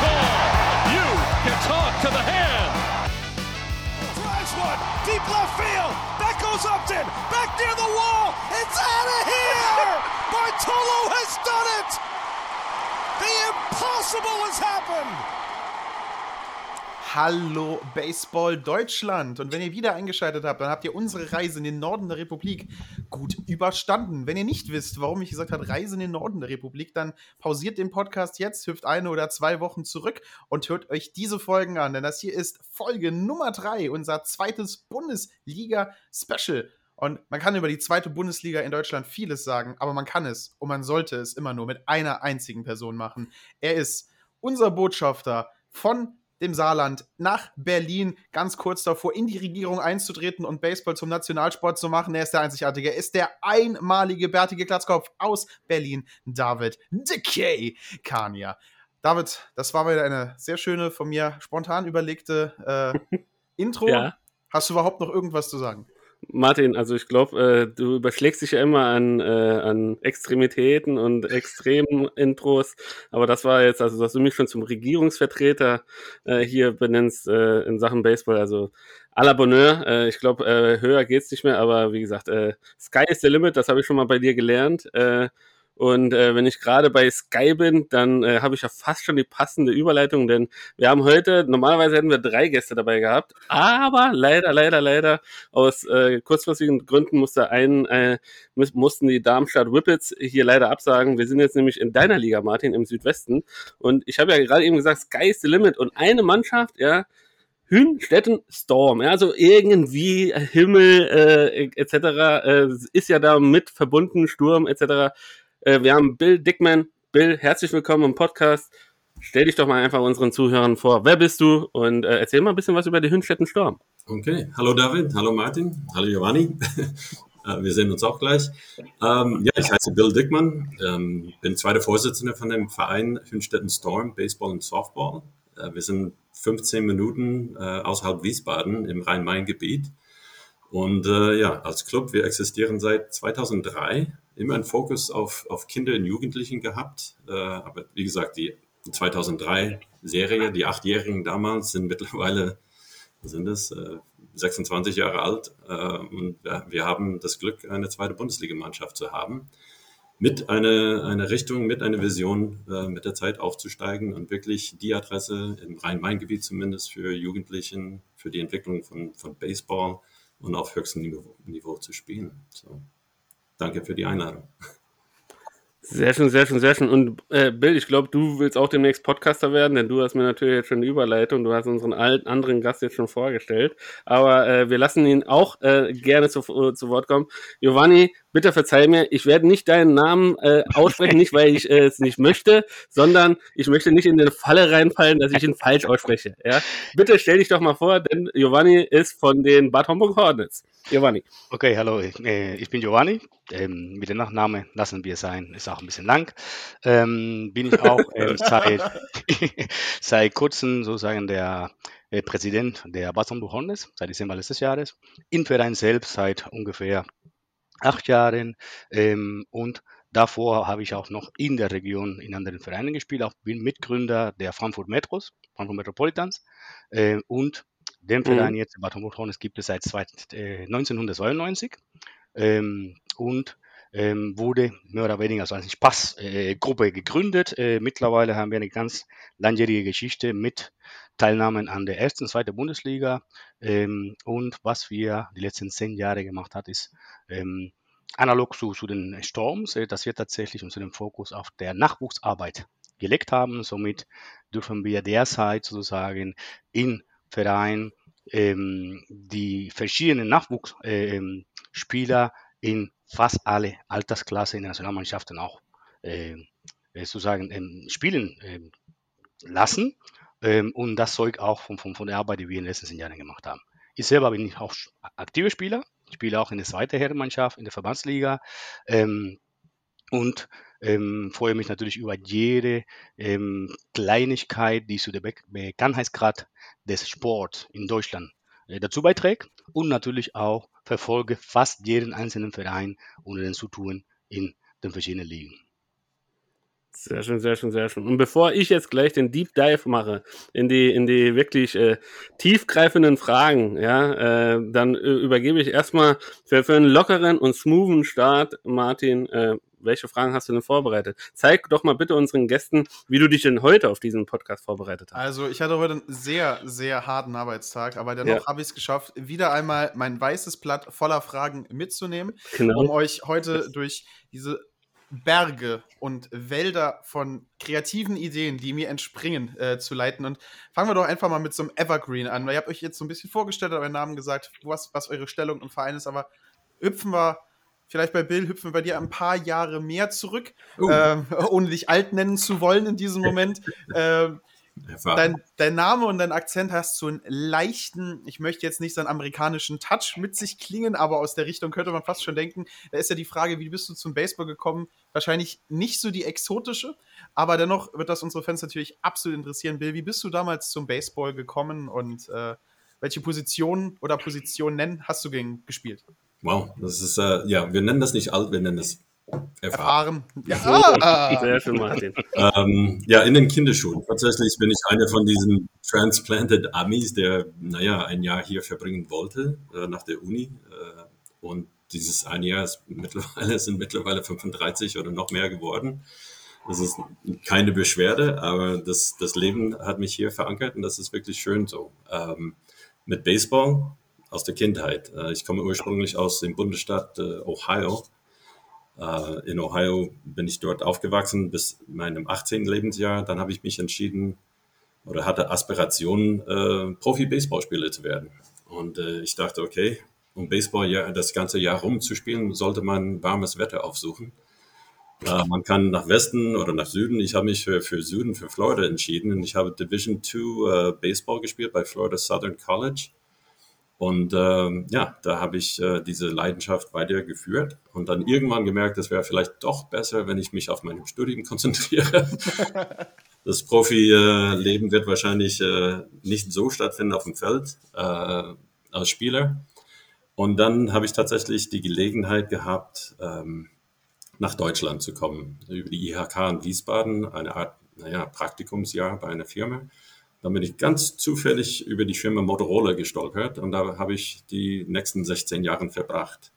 Call. You can talk to the hand. Drives one deep left field. That goes Upton. Back near the wall. It's out of here. Bartolo has done it. The impossible has happened. Hallo Baseball Deutschland. Und wenn ihr wieder eingeschaltet habt, dann habt ihr unsere Reise in den Norden der Republik gut überstanden. Wenn ihr nicht wisst, warum ich gesagt habe, Reise in den Norden der Republik, dann pausiert den Podcast jetzt, hüpft eine oder zwei Wochen zurück und hört euch diese Folgen an. Denn das hier ist Folge Nummer drei, unser zweites Bundesliga-Special. Und man kann über die zweite Bundesliga in Deutschland vieles sagen, aber man kann es und man sollte es immer nur mit einer einzigen Person machen. Er ist unser Botschafter von dem Saarland nach Berlin, ganz kurz davor, in die Regierung einzutreten und Baseball zum Nationalsport zu machen. Er ist der Einzigartige. Er ist der einmalige bärtige Glatzkopf aus Berlin, David Decay Kania. David, das war wieder eine sehr schöne, von mir spontan überlegte äh, Intro. Ja. Hast du überhaupt noch irgendwas zu sagen? Martin, also ich glaube, äh, du überschlägst dich ja immer an, äh, an Extremitäten und extremen Intros, aber das war jetzt, also dass du mich schon zum Regierungsvertreter äh, hier benennst äh, in Sachen Baseball, also à la Bonheur, äh, ich glaube, äh, höher geht's nicht mehr, aber wie gesagt, äh, Sky is the limit, das habe ich schon mal bei dir gelernt. Und äh, wenn ich gerade bei Sky bin, dann äh, habe ich ja fast schon die passende Überleitung, denn wir haben heute, normalerweise hätten wir drei Gäste dabei gehabt, aber leider, leider, leider, aus äh, kurzfristigen Gründen musste ein, äh, muss- mussten die Darmstadt Whippets hier leider absagen. Wir sind jetzt nämlich in deiner Liga, Martin, im Südwesten. Und ich habe ja gerade eben gesagt, Sky is the limit. Und eine Mannschaft, ja, Hünstetten Storm, ja, also irgendwie Himmel äh, etc. Äh, ist ja da mit verbunden, Sturm etc. Äh, wir haben Bill Dickman. Bill, herzlich willkommen im Podcast. Stell dich doch mal einfach unseren Zuhörern vor. Wer bist du? Und äh, erzähl mal ein bisschen was über die Hünstetten Storm. Okay, hallo David, hallo Martin, hallo Giovanni. Äh, Wir sehen uns auch gleich. Ähm, ja, ich heiße Bill Dickmann, ähm, bin zweiter Vorsitzender von dem Verein Hünstetten Storm, Baseball und Softball. Äh, wir sind 15 Minuten äh, außerhalb Wiesbaden im Rhein-Main-Gebiet. Und äh, ja, als Club, wir existieren seit 2003, immer einen Fokus auf, auf Kinder und Jugendlichen gehabt. Äh, aber wie gesagt, die 2003-Serie, die Achtjährigen damals, sind mittlerweile sind es äh, 26 Jahre alt äh, und wir, haben das Glück, eine zweite Bundesligamannschaft zu haben, mit einer eine Richtung, mit einer Vision, äh, mit der Zeit aufzusteigen und wirklich die Adresse im Rhein-Main-Gebiet zumindest für Jugendlichen, für die Entwicklung von, von Baseball und auf höchstem Niveau, Niveau zu spielen. So, danke für die Einladung. Sehr schön, sehr schön, sehr schön. Und äh, Bill, ich glaube, du willst auch demnächst Podcaster werden, denn du hast mir natürlich jetzt schon eine Überleitung. Du hast unseren alten anderen Gast jetzt schon vorgestellt. Aber äh, wir lassen ihn auch äh, gerne zu, äh, zu Wort kommen. Giovanni, bitte verzeih mir, ich werde nicht deinen Namen äh, aussprechen, nicht weil ich äh, es nicht möchte, sondern ich möchte nicht in eine Falle reinfallen, dass ich ihn falsch ausspreche. Ja? Bitte stell dich doch mal vor, denn Giovanni ist von den Bad Homburg Hornets. Giovanni. Okay, hallo, äh, ich bin Giovanni. Ähm, mit dem Nachname lassen wir sein, ist auch ein bisschen lang. Ähm, bin ich auch ähm, seit, seit kurzem sozusagen der äh, Präsident der Bassonburg Hornets, seit Dezember letztes Jahres. Im Verein selbst seit ungefähr acht Jahren. Ähm, und davor habe ich auch noch in der Region in anderen Vereinen gespielt. Auch bin Mitgründer der Frankfurt Metros, Frankfurt Metropolitans. Äh, und den Verein jetzt, Bad Homburg Hornets, gibt es seit zwei, äh, 1992 ähm, und ähm, wurde mehr oder weniger als Spaßgruppe äh, gegründet. Äh, mittlerweile haben wir eine ganz langjährige Geschichte mit Teilnahmen an der ersten, zweiten Bundesliga. Ähm, und was wir die letzten zehn Jahre gemacht hat, ist ähm, analog zu, zu den Storms, äh, dass wir tatsächlich unseren Fokus auf der Nachwuchsarbeit gelegt haben. Somit dürfen wir derzeit sozusagen in Verein ähm, die verschiedenen Nachwuchsspieler ähm, in fast alle Altersklassen in der Nationalmannschaften auch äh, äh, sozusagen ähm, spielen lassen. Ähm, und das zeugt auch von, von, von der Arbeit, die wir in den letzten Jahren gemacht haben. Ich selber bin auch aktiver Spieler. Ich spiele auch in der zweiten Herrenmannschaft, in der Verbandsliga. Ähm, und ähm, freue mich natürlich über jede ähm, Kleinigkeit, die zu dem Be Bekanntheitsgrad des Sports in Deutschland äh, dazu beiträgt und natürlich auch verfolge fast jeden einzelnen Verein unter den Zutun in den verschiedenen Ligen. Sehr schön, sehr schön, sehr schön. Und bevor ich jetzt gleich den Deep Dive mache in die, in die wirklich äh, tiefgreifenden Fragen, ja, äh, dann äh, übergebe ich erstmal für, für einen lockeren und smoothen Start, Martin, äh, welche Fragen hast du denn vorbereitet? Zeig doch mal bitte unseren Gästen, wie du dich denn heute auf diesen Podcast vorbereitet hast. Also, ich hatte heute einen sehr, sehr harten Arbeitstag, aber dennoch ja. habe ich es geschafft, wieder einmal mein weißes Blatt voller Fragen mitzunehmen, genau. um euch heute durch diese Berge und Wälder von kreativen Ideen, die mir entspringen, äh, zu leiten. Und fangen wir doch einfach mal mit so einem Evergreen an. Weil ihr habt euch jetzt so ein bisschen vorgestellt, euren Namen gesagt, was, was eure Stellung im Verein ist, aber hüpfen wir vielleicht bei Bill hüpfen wir bei dir ein paar Jahre mehr zurück, uh. ähm, ohne dich alt nennen zu wollen in diesem Moment. ähm, dein, dein, Name und dein Akzent hast so einen leichten, ich möchte jetzt nicht so einen amerikanischen Touch mit sich klingen, aber aus der Richtung könnte man fast schon denken. Da ist ja die Frage, wie bist du zum Baseball gekommen? Wahrscheinlich nicht so die exotische, aber dennoch wird das unsere Fans natürlich absolut interessieren. Bill, wie bist du damals zum Baseball gekommen und äh, welche Position oder Positionen hast du gegen gespielt? Wow, das ist, äh, ja, wir nennen das nicht alt, wir nennen das erfahren. Ja, sehr schön, Martin. ähm, ja, in den Kinderschuhen. Tatsächlich bin ich einer von diesen Transplanted Amis, der, naja, ein Jahr hier verbringen wollte, äh, nach der Uni. Äh, und dieses ein Jahr ist mittlerweile, sind mittlerweile 35 oder noch mehr geworden. Das ist keine Beschwerde, aber das, das Leben hat mich hier verankert und das ist wirklich schön so. Ähm, mit Baseball aus der Kindheit. Äh, ich komme ursprünglich aus dem Bundesstaat äh, Ohio. Äh, in Ohio bin ich dort aufgewachsen bis meinem 18. Lebensjahr. Dann habe ich mich entschieden oder hatte Aspirationen, Profi-Baseballspieler zu werden. Und ich dachte, okay, um Baseball ja, das ganze Jahr rumzuspielen, sollte man warmes Wetter aufsuchen. man kann nach Westen oder nach Süden. Ich habe mich für, für Süden, für Florida entschieden. Ich habe Division II Baseball gespielt bei Florida Southern College. Und ähm, ja, da habe ich äh, diese Leidenschaft weitergeführt und dann irgendwann gemerkt, es wäre vielleicht doch besser, wenn ich mich auf meinem Studium konzentriere. das Profileben wird wahrscheinlich äh, nicht so stattfinden auf dem Feld äh, als Spieler. Und dann habe ich tatsächlich die Gelegenheit gehabt, ähm, nach Deutschland zu kommen, über die IHK in Wiesbaden, eine Art naja, Praktikumsjahr bei einer Firma. Dann bin ich ganz zufällig über die Firma Motorola gestolpert und da habe ich die nächsten 16 Jahre verbracht.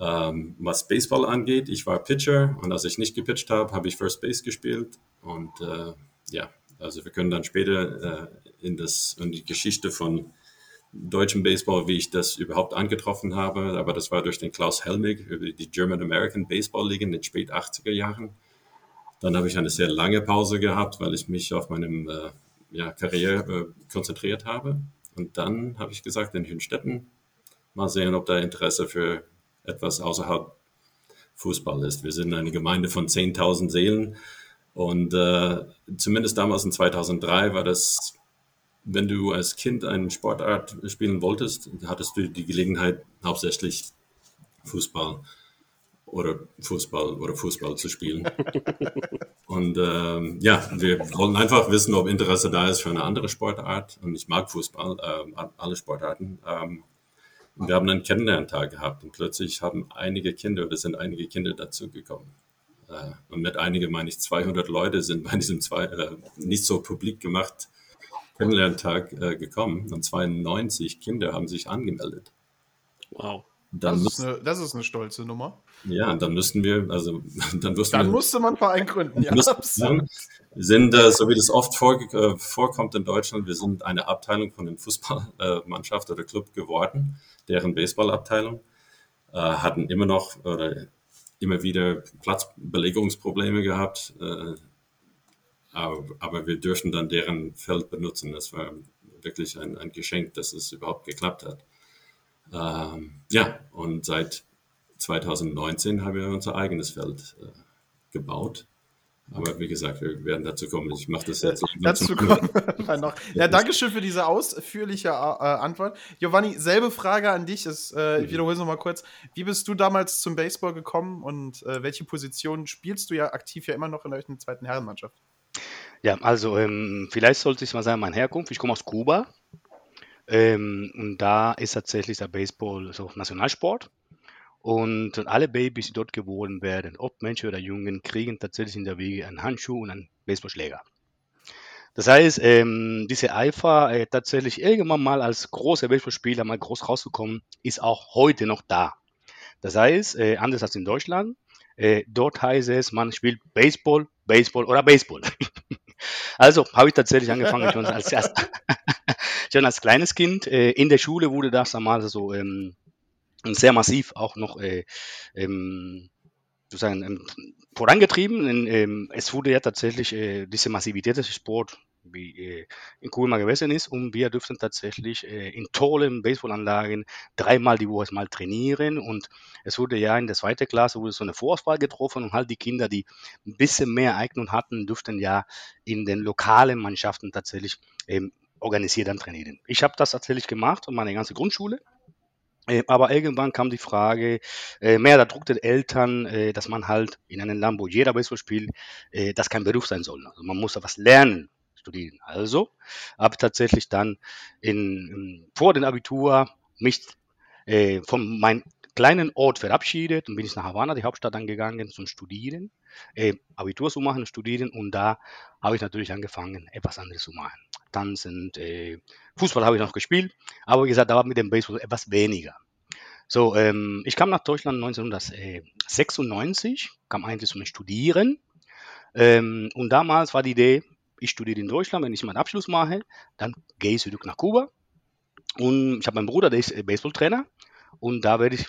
Ähm, was Baseball angeht, ich war Pitcher und als ich nicht gepitcht habe, habe ich First Base gespielt und äh, ja, also wir können dann später äh, in, das, in die Geschichte von deutschem Baseball, wie ich das überhaupt angetroffen habe, aber das war durch den Klaus Helmig über die German American Baseball League in den spät 80er Jahren. Dann habe ich eine sehr lange Pause gehabt, weil ich mich auf meinem äh, ja, Karriere äh, konzentriert habe. Und dann habe ich gesagt, in Hünstetten, mal sehen, ob da Interesse für etwas außerhalb Fußball ist. Wir sind eine Gemeinde von 10.000 Seelen und äh, zumindest damals in 2003 war das, wenn du als Kind eine Sportart spielen wolltest, hattest du die Gelegenheit, hauptsächlich Fußball oder Fußball oder Fußball zu spielen. Und ähm, ja, wir wollen einfach wissen, ob Interesse da ist für eine andere Sportart. Und ich mag Fußball, äh, alle Sportarten. Ähm, und wir haben einen Kennenlerntag gehabt und plötzlich haben einige Kinder oder sind einige Kinder dazugekommen. Äh, und mit einige meine ich 200 Leute sind bei diesem zwei, äh, nicht so publik gemacht Kennenlerntag äh, gekommen und 92 Kinder haben sich angemeldet. Wow. Dann das, ist eine, das ist eine stolze Nummer. Ja, dann müssten wir, also dann wussten Dann wir, musste man Verein gründen, ja. Wir sind, äh, so wie das oft vor, äh, vorkommt in Deutschland, wir sind eine Abteilung von der Fußballmannschaft oder Club geworden, deren Baseballabteilung, äh, hatten immer noch oder immer wieder Platzbelegungsprobleme gehabt, äh, aber, aber, wir dürften dann deren Feld benutzen. Das war wirklich ein, ein Geschenk, dass es überhaupt geklappt hat. Ähm, ja, und seit 2019 haben wir unser eigenes Feld äh, gebaut. Aber wie gesagt, wir werden dazu kommen. Ich mache das jetzt. dazu kommen wir noch. Ja, danke schön für diese ausführliche äh, Antwort. Giovanni, selbe Frage an dich. Ist, äh, ich mhm. wiederhole es nochmal kurz. Wie bist du damals zum Baseball gekommen und äh, welche Position spielst du ja aktiv ja immer noch in der zweiten Herrenmannschaft? Ja, also ähm, vielleicht sollte ich mal sagen, meine Herkunft. Ich komme aus Kuba. Ähm, und da ist tatsächlich der Baseball so Nationalsport. Und alle Babys, die dort geboren werden, ob Menschen oder Jungen, kriegen tatsächlich in der Wege einen Handschuh und einen Baseballschläger. Das heißt, ähm, diese Eifer äh, tatsächlich irgendwann mal als großer Baseballspieler mal groß rausgekommen, ist auch heute noch da. Das heißt, äh, anders als in Deutschland, äh, dort heißt es, man spielt Baseball, Baseball oder Baseball. also habe ich tatsächlich angefangen schon als, schon als kleines Kind. Äh, in der Schule wurde das damals so ähm, sehr massiv auch noch äh, ähm, sozusagen ähm, vorangetrieben. Ähm, es wurde ja tatsächlich äh, diese Massivität des Sports wie äh, in Kuba gewesen ist und wir dürften tatsächlich äh, in tollen Baseballanlagen dreimal die Woche mal trainieren und es wurde ja in der zweiten Klasse wurde so eine Vorauswahl getroffen und halt die Kinder, die ein bisschen mehr Eignung hatten, dürften ja in den lokalen Mannschaften tatsächlich ähm, organisiert dann trainieren. Ich habe das tatsächlich gemacht und meine ganze Grundschule aber irgendwann kam die Frage, äh, mehr der Druck der Eltern, äh, dass man halt in einem Land, wo jeder Baseball spielt, das kein Beruf sein soll. Also man muss da was lernen, studieren. Also habe ich tatsächlich dann in, vor dem Abitur mich von meinem kleinen Ort verabschiedet und bin ich nach Havanna, die Hauptstadt, angegangen zum Studieren, Abitur zu machen, studieren und da habe ich natürlich angefangen, etwas anderes zu machen. Tanzen, äh, Fußball habe ich noch gespielt, aber wie gesagt, da war mit dem Baseball etwas weniger. So, ähm, ich kam nach Deutschland 1996, kam eigentlich zum Studieren. Ähm, und damals war die Idee, ich studiere in Deutschland, wenn ich meinen Abschluss mache, dann gehe ich zurück nach Kuba. Und ich habe meinen Bruder, der ist äh, Baseballtrainer. Und da werde ich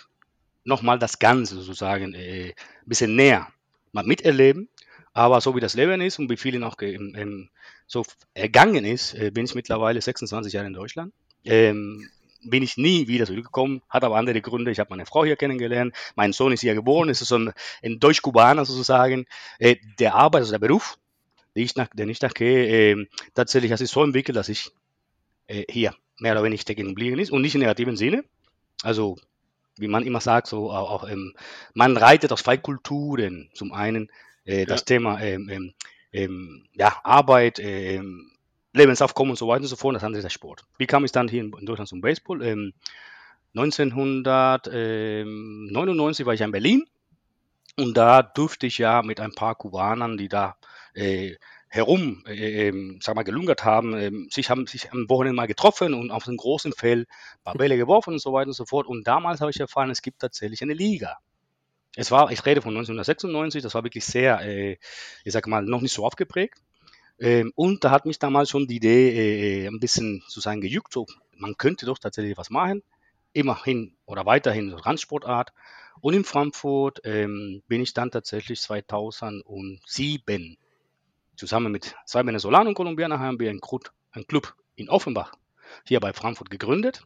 nochmal das Ganze sozusagen äh, ein bisschen näher mal miterleben. Aber so wie das Leben ist und wie vielen auch ähm, so ergangen ist, äh, bin ich mittlerweile 26 Jahre in Deutschland. Ähm, bin ich nie wieder zurückgekommen, hat aber andere Gründe. Ich habe meine Frau hier kennengelernt, mein Sohn ist hier geboren, ist so ein, ein Deutsch-Kubaner sozusagen. Äh, der Arbeit, also der Beruf, den ich, nach, den ich nachgehe, äh, tatsächlich hat sich so entwickelt, dass ich äh, hier mehr oder weniger stecken geblieben ist und nicht im negativen Sinne. Also, wie man immer sagt, so auch, auch ähm, man reitet aus zwei Kulturen. Zum einen äh, das ja. Thema ähm, ähm, ähm, ja, Arbeit, ähm, Lebensaufkommen und so weiter und so fort. Das andere ist der Sport. Wie kam ich dann hier in, Deutschland zum Baseball? 1999 ähm, war ich in Berlin und da durfte ich ja mit ein paar Kubanern, die da äh, herum, äh, äh, sag mal, gelungert haben, äh, sich haben sich am Wochenende mal getroffen und auf einem großen Feld ein paar Bälle geworfen und so weiter und so fort. Und damals habe ich erfahren, es gibt tatsächlich eine Liga. Es war, ich rede von 1996, das war wirklich sehr, äh, ich sage mal, noch nicht so aufgeprägt. Ähm, und da hat mich damals schon die Idee äh, ein bisschen sozusagen gejuckt, so, man könnte doch tatsächlich was machen, immerhin oder weiterhin so Randsportart. Und in Frankfurt ähm, bin ich dann tatsächlich 2007 zusammen mit zwei Venezolanern und Kolumbianern haben wir einen, Club in Offenbach hier bei Frankfurt gegründet.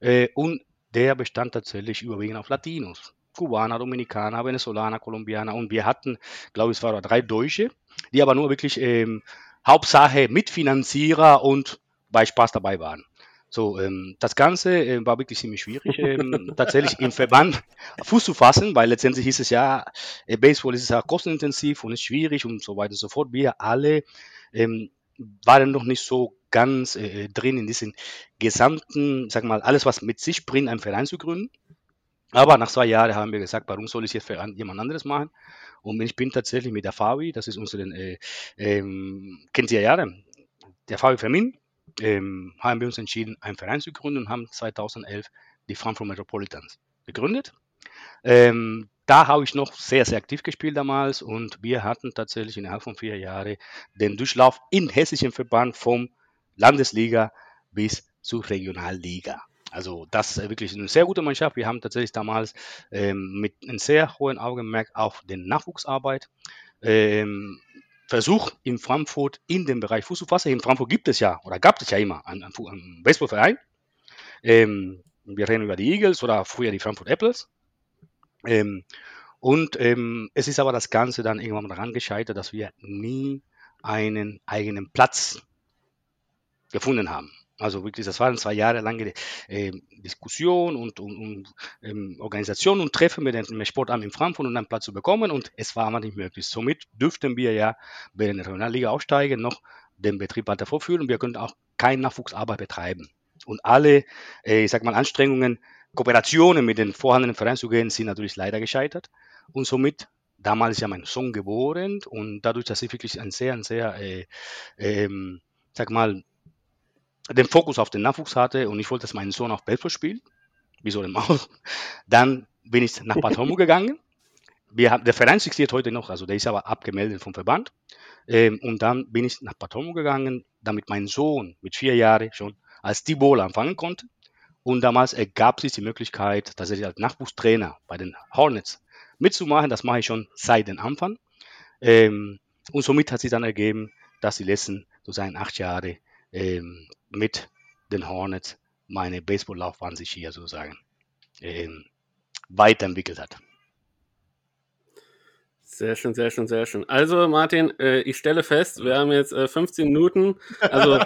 Äh, und der bestand tatsächlich überwiegend auf Latinos. Kubaner, Dominikaner, Venezolaner, Kolumbianer und wir hatten, glaube ich, es waren drei Deutsche, die aber nur wirklich ähm, Hauptsache Mitfinanzierer und bei Spaß dabei waren. So, ähm, das Ganze äh, war wirklich ziemlich schwierig, ähm, tatsächlich im Verband Fuß zu fassen, weil letztendlich hieß es ja, äh, Baseball ist ja kostenintensiv und ist schwierig und so weiter und so fort. Wir alle ähm, waren noch nicht so ganz äh, drin in diesen gesamten, sag mal, alles, was mit sich bringt, einen Verein zu gründen. Aber nach zwei Jahren haben wir gesagt, warum soll ich jetzt für jemand anderes machen? Und ich bin tatsächlich mit der Fabi, das ist unsere, äh, ähm, kennt ihr ja, der Fabi Fermin, ähm, haben wir uns entschieden, einen Verein zu gründen und haben 2011 die Frankfurt Metropolitans gegründet. Ähm, da habe ich noch sehr, sehr aktiv gespielt damals und wir hatten tatsächlich innerhalb von vier Jahren den Durchlauf in hessischen Verband vom Landesliga bis zur Regionalliga. Also das ist wirklich eine sehr gute Mannschaft. Wir haben tatsächlich damals ähm, mit einem sehr hohen Augenmerk auf den Nachwuchsarbeit ähm, versucht in Frankfurt in dem Bereich Fuß zu fassen. In Frankfurt gibt es ja oder gab es ja immer einen, einen Baseballverein. Ähm, wir reden über die Eagles oder früher die Frankfurt Apples. Ähm, und ähm, es ist aber das Ganze dann irgendwann daran gescheitert, dass wir nie einen eigenen Platz gefunden haben. Also wirklich, das waren zwei Jahre lange äh, Diskussion und, und, und ähm, Organisation und Treffen mit dem Sportamt in Frankfurt, um einen Platz zu bekommen und es war aber nicht möglich. Somit dürften wir ja bei der Regionalliga aufsteigen, noch den Betrieb weiter vorführen. Wir können auch keine Nachwuchsarbeit betreiben. Und alle, äh, ich sag mal, Anstrengungen, Kooperationen mit den vorhandenen Vereinen zu gehen, sind natürlich leider gescheitert. Und somit damals ist ja mein Sohn geboren und dadurch, dass ich wirklich ein sehr, ein sehr, äh, ähm, sag mal, den Fokus auf den Nachwuchs hatte und ich wollte, dass mein Sohn auch Baseball spielt, wieso denn auch, dann bin ich nach Bad Homburg gegangen. Wir haben, der Verein existiert heute noch, also der ist aber abgemeldet vom Verband. Ähm, und dann bin ich nach Bad Homburg gegangen, damit mein Sohn mit vier Jahren schon als Tibola anfangen konnte. Und damals ergab sich die Möglichkeit, tatsächlich als Nachwuchstrainer bei den Hornets mitzumachen. Das mache ich schon seit dem Anfang. Ähm, und somit hat sich dann ergeben, dass die letzten sozusagen acht Jahre ähm, mit den Hornets meine Baseballlaufbahn sich hier sozusagen ähm, weiterentwickelt hat. Sehr schön, sehr schön, sehr schön. Also Martin, äh, ich stelle fest, wir haben jetzt äh, 15 Minuten. Also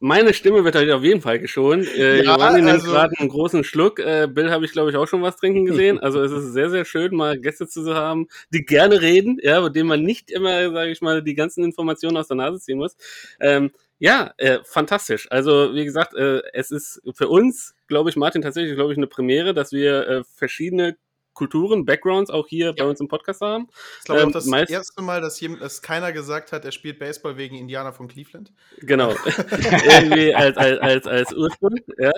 meine Stimme wird heute auf jeden Fall geschont. Äh, ja, Giovanni nimmt also, gerade einen großen Schluck. Äh, Bill habe ich, glaube ich, auch schon was trinken gesehen. Also es ist sehr, sehr schön, mal Gäste zu haben, die gerne reden, ja, mit denen man nicht immer, sage ich mal, die ganzen Informationen aus der Nase ziehen muss. Ähm, ja, äh, fantastisch. Also wie gesagt, äh, es ist für uns, glaube ich, Martin, tatsächlich, glaube ich, eine Premiere, dass wir äh, verschiedene Kulturen, Backgrounds auch hier ja. bei uns im Podcast haben. Ich glaube ähm, auch das erste Mal, dass, hier, dass keiner gesagt hat, er spielt Baseball wegen Indianer von Cleveland. Genau. Irgendwie als, als, als, als Ursprung, ja.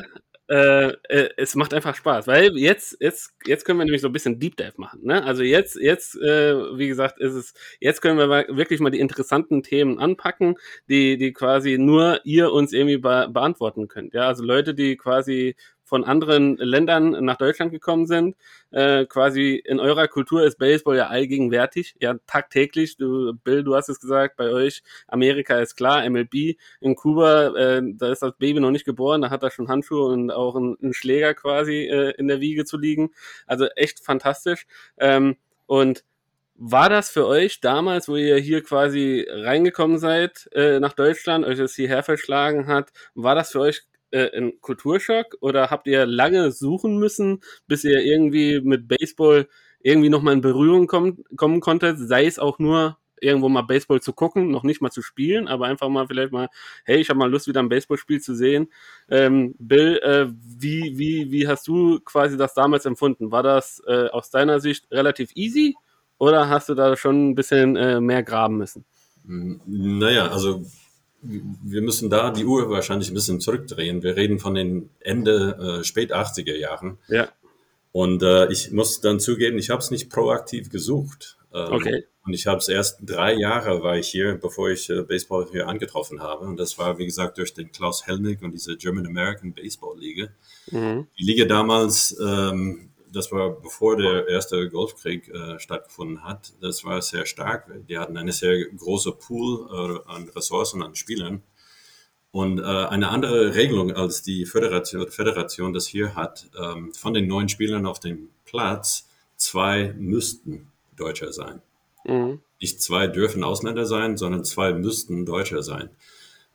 Äh, äh, es macht einfach Spaß, weil jetzt, jetzt, jetzt können wir nämlich so ein bisschen Deep Dive machen. Ne? Also jetzt, jetzt, äh, wie gesagt, ist es, jetzt können wir wirklich mal die interessanten Themen anpacken, die, die quasi nur ihr uns irgendwie be beantworten könnt. Ja, also Leute, die quasi von anderen Ländern nach Deutschland gekommen sind. Äh, quasi in eurer Kultur ist Baseball ja allgegenwärtig, ja tagtäglich. Du, Bill, du hast es gesagt, bei euch Amerika ist klar, MLB in Kuba, äh, da ist das Baby noch nicht geboren, da hat er schon Handschuhe und auch einen, einen Schläger quasi äh, in der Wiege zu liegen. Also echt fantastisch. Ähm, und war das für euch damals, wo ihr hier quasi reingekommen seid äh, nach Deutschland, euch das hierher verschlagen hat, war das für euch äh, ein Kulturschock oder habt ihr lange suchen müssen, bis ihr irgendwie mit Baseball irgendwie nochmal in Berührung kommen, kommen konntet, sei es auch nur irgendwo mal Baseball zu gucken, noch nicht mal zu spielen, aber einfach mal vielleicht mal, hey, ich habe mal Lust, wieder ein Baseballspiel zu sehen. Ähm, Bill, äh, wie, wie, wie hast du quasi das damals empfunden? War das äh, aus deiner Sicht relativ easy oder hast du da schon ein bisschen äh, mehr graben müssen? Naja, also wir müssen da die Uhr wahrscheinlich ein bisschen zurückdrehen. Wir reden von den Ende, äh, spät 80er Jahren. Ja. Und äh, ich muss dann zugeben, ich habe es nicht proaktiv gesucht. Ähm, okay. Und ich habe es erst drei Jahre war ich hier, bevor ich äh, Baseball hier angetroffen habe. Und das war, wie gesagt, durch den Klaus Hellnick und diese German American Baseball Liga. Mhm. Die Liga damals ähm, das war bevor der erste Golfkrieg äh, stattgefunden hat. Das war sehr stark. Die hatten eine sehr große Pool äh, an Ressourcen, an Spielern. Und äh, eine andere Regelung als die Föderation, Föderation das hier hat, ähm, von den neun Spielern auf dem Platz, zwei müssten Deutscher sein. Mhm. Nicht zwei dürfen Ausländer sein, sondern zwei müssten Deutscher sein.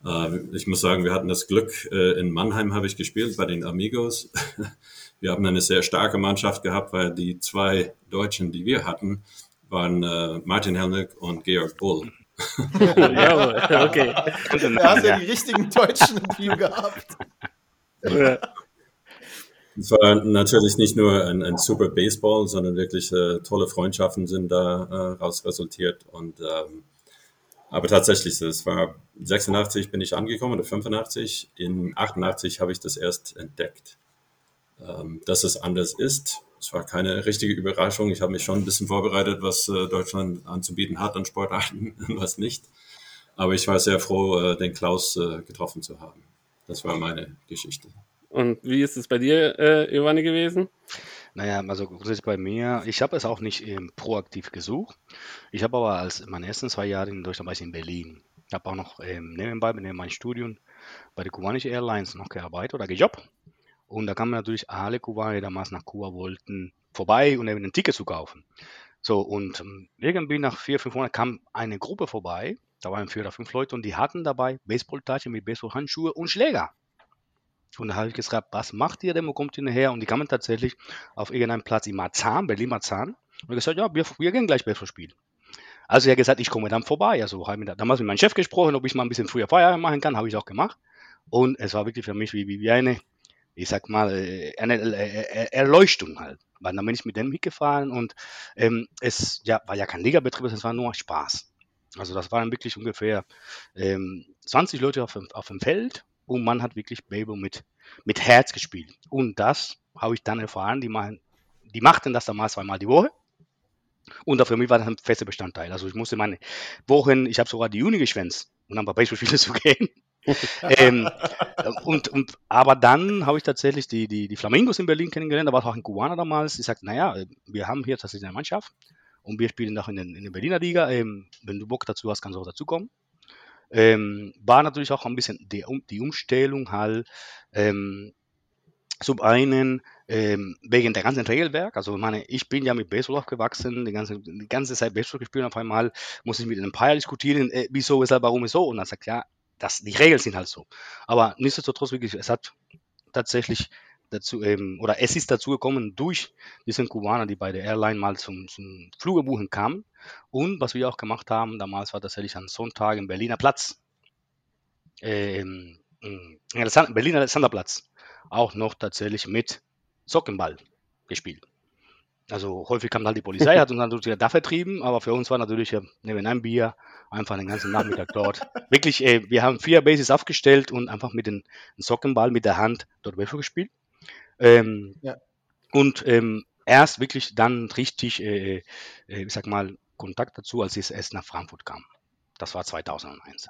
Äh, ich muss sagen, wir hatten das Glück, äh, in Mannheim habe ich gespielt bei den Amigos. wir haben eine sehr starke Mannschaft gehabt, weil die zwei Deutschen, die wir hatten, waren äh, Martin Helmich und Georg Bull. ja, okay. Da hast ja die richtigen Deutschen im Team gehabt. Ja. Es war natürlich nicht nur ein, ein super Baseball, sondern wirklich äh, tolle Freundschaften sind da äh, raus resultiert. Und ähm, aber tatsächlich, es war 86 bin ich angekommen oder 85. In 88 habe ich das erst entdeckt ähm, dass es anders ist. Es war keine richtige Überraschung. Ich habe mich schon ein bisschen vorbereitet, was äh, Deutschland anzubieten hat an Sportarten und was nicht. Aber ich war sehr froh, äh, den Klaus äh, getroffen zu haben. Das war meine Geschichte. Und wie ist es bei dir, Giovanni, gewesen? Naja, also grundsätzlich bei mir, ich habe es auch nicht ähm, proaktiv gesucht. Ich habe aber als meine ersten zwei Jahre in Deutschland war ich in Berlin. Ich habe auch noch ähm, nebenbei, neben meinem Studium bei der kubanischen Airlines noch gearbeitet oder gejobbt. Und da kamen natürlich alle Kubaner, die damals nach Kuba wollten, vorbei und eben ein Ticket zu kaufen. So, und ähm, irgendwie nach vier, fünf Monaten kam eine Gruppe vorbei, da waren vier oder fünf Leute und die hatten dabei Baseballtasche mit Baseballhandschuhe und Schläger. Und da habe ich gesagt, was macht ihr denn, wo kommt ihr her? Und die kamen tatsächlich auf irgendeinen Platz in Marzahn, Berlin-Marzahn. Und gesagt, ja, wir, wir gehen gleich Baseball spielen. Also er hat gesagt, ich komme dann vorbei. Also habe ich damals mit meinem Chef gesprochen, ob ich mal ein bisschen früher Feierabend machen kann, habe ich auch gemacht. Und es war wirklich für mich wie, wie eine, ich sag mal, äh, eine Erleuchtung halt. Weil dann bin ich mit dem mitgefahren und ähm, es ja, war ja kein Ligabetrieb, es war nur Spaß. Also das waren wirklich ungefähr ähm, 20 Leute auf auf dem Feld und man hat wirklich Baby mit, mit Herz gespielt. Und das habe ich dann erfahren, die, machen, die machten das damals zweimal die Woche. Und für mich war das ein fester Bestandteil. Also ich musste meine Wochen, ich habe sogar die Juni geschwänzt, um dann bei Baseballspiele zu gehen. ähm, und, und, aber dann habe ich tatsächlich die, die, die Flamingos in Berlin kennengelernt. Da war auch ein Kubaner damals. Die sagte, naja, wir haben hier tatsächlich eine Mannschaft und wir spielen auch in, den, in der Berliner Liga. Ähm, wenn du Bock dazu hast, kannst du auch dazukommen. Ähm, war natürlich auch ein bisschen die, die Umstellung halt. Ähm, zum einen ähm, wegen der ganzen Regelwerk. Also, ich meine, ich bin ja mit Baseball aufgewachsen, die ganze, die ganze Zeit Baseball gespielt. Auf einmal muss ich mit einem Empire diskutieren, äh, wieso, weshalb, warum, so. Und dann sagt ja, das, die Regeln sind halt so. Aber nichtsdestotrotz wirklich, es hat tatsächlich dazu, ähm, oder es ist dazu gekommen durch diesen Kubaner, die bei der Airline mal zum, zum Flugebuchen kamen. Und was wir auch gemacht haben, damals war tatsächlich ein Sonntag im Berliner Platz. Ähm, Berliner Alexanderplatz. Auch noch tatsächlich mit Sockenball gespielt. Also häufig kam dann die Polizei, hat uns dann durch da vertrieben, aber für uns war natürlich neben einem Bier einfach den ganzen Nachmittag dort. Wirklich, äh, wir haben vier Bases aufgestellt und einfach mit dem Sockenball mit der Hand dort Würfel gespielt. Ähm, ja. Und ähm, erst wirklich dann richtig, äh, äh, ich sag mal, Kontakt dazu, als es erst nach Frankfurt kam. Das war 2001.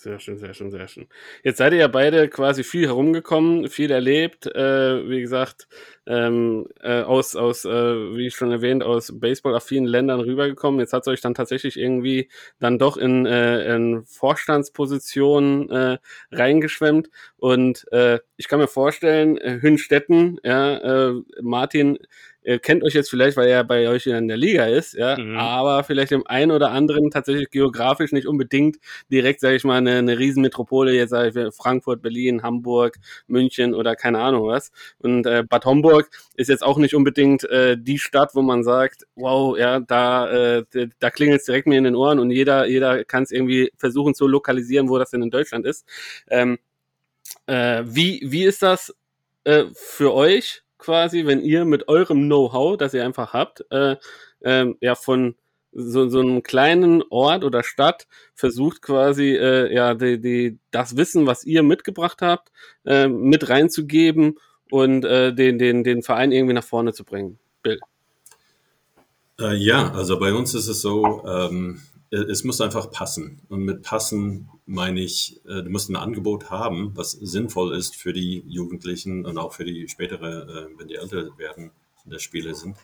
Sehr schön, sehr schön, sehr schön. Jetzt seid ihr ja beide quasi viel herumgekommen, viel erlebt. Äh, wie gesagt, ähm, äh, aus, aus äh, wie schon erwähnt, aus Baseball auf vielen Ländern rübergekommen. Jetzt hat es euch dann tatsächlich irgendwie dann doch in, äh, in Vorstandspositionen äh, reingeschwemmt. Und äh, ich kann mir vorstellen, äh, Hünstetten, ja, äh, Martin Ihr kennt euch jetzt vielleicht, weil er bei euch in der Liga ist, ja, mhm. aber vielleicht im einen oder anderen tatsächlich geografisch nicht unbedingt direkt, sage ich mal, eine, eine Riesenmetropole, jetzt sage ich Frankfurt, Berlin, Hamburg, München oder keine Ahnung was. Und äh, Bad Homburg ist jetzt auch nicht unbedingt äh, die Stadt, wo man sagt, wow, ja, da, äh, da klingelt es direkt mir in den Ohren und jeder, jeder kann es irgendwie versuchen zu lokalisieren, wo das denn in Deutschland ist. Ähm, äh, wie, wie ist das äh, für euch? Quasi, wenn ihr mit eurem Know-how, das ihr einfach habt, äh, äh, ja von so, so einem kleinen Ort oder Stadt versucht quasi äh, ja die, die, das Wissen, was ihr mitgebracht habt, äh, mit reinzugeben und äh, den, den, den Verein irgendwie nach vorne zu bringen. Bill. Äh, ja, also bei uns ist es so, ähm, es muss einfach passen. Und mit passen meine ich, äh, du musst ein Angebot haben, was sinnvoll ist für die Jugendlichen und auch für die spätere, äh, wenn die älter werden, der Spieler sind.